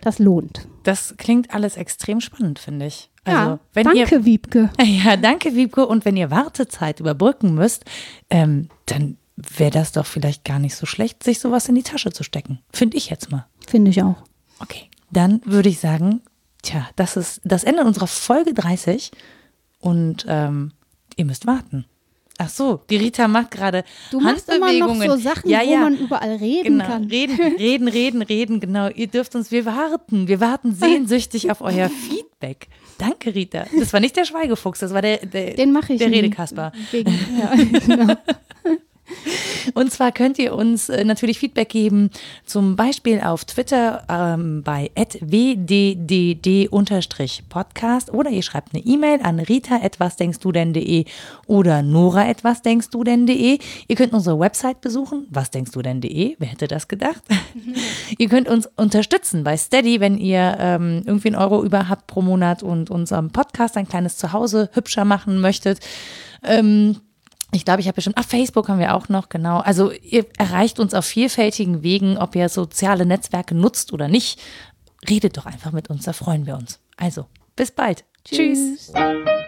[SPEAKER 2] das lohnt.
[SPEAKER 1] das klingt alles extrem spannend, finde ich. Also,
[SPEAKER 2] ja,
[SPEAKER 1] wenn
[SPEAKER 2] danke, Wiebke.
[SPEAKER 1] ihr. Ja, danke, Wiebke. Und wenn ihr Wartezeit überbrücken müsst, ähm, dann wäre das doch vielleicht gar nicht so schlecht, sich sowas in die Tasche zu stecken. Finde ich jetzt mal.
[SPEAKER 2] Finde ich auch.
[SPEAKER 1] Okay, dann würde ich sagen, tja, das ist das Ende unserer Folge 30 und ähm, ihr müsst warten. Ach so, die Rita macht gerade
[SPEAKER 2] Du machst immer noch
[SPEAKER 1] Handbewegungen.
[SPEAKER 2] so Sachen,
[SPEAKER 1] ja,
[SPEAKER 2] wo
[SPEAKER 1] ja.
[SPEAKER 2] man überall reden
[SPEAKER 1] Genau,
[SPEAKER 2] kann.
[SPEAKER 1] reden, reden, reden, reden, genau. Ihr dürft uns, wir warten, wir warten sehnsüchtig auf euer Feedback. Danke, Rita. Das war nicht der Schweigefuchs, das war der, der,
[SPEAKER 2] Den mache ich
[SPEAKER 1] der. Redekasper.
[SPEAKER 2] Wegen, ja, genau.
[SPEAKER 1] Und zwar könnt ihr uns äh, natürlich Feedback geben, zum Beispiel auf Twitter ähm, bei wddd-podcast oder ihr schreibt eine E-Mail an rita.wasdenkstudenn.de oder nora.wasdenkstudenn.de. Ihr könnt unsere Website besuchen, wasdenkstudenn.de, wer hätte das gedacht? ihr könnt uns unterstützen bei Steady, wenn ihr ähm, irgendwie einen Euro über habt pro Monat und unserem Podcast ein kleines Zuhause hübscher machen möchtet. Ähm, ich glaube, ich habe bestimmt, ach, Facebook haben wir auch noch, genau. Also ihr erreicht uns auf vielfältigen Wegen, ob ihr soziale Netzwerke nutzt oder nicht. Redet doch einfach mit uns, da freuen wir uns. Also, bis bald. Tschüss.
[SPEAKER 2] Tschüss.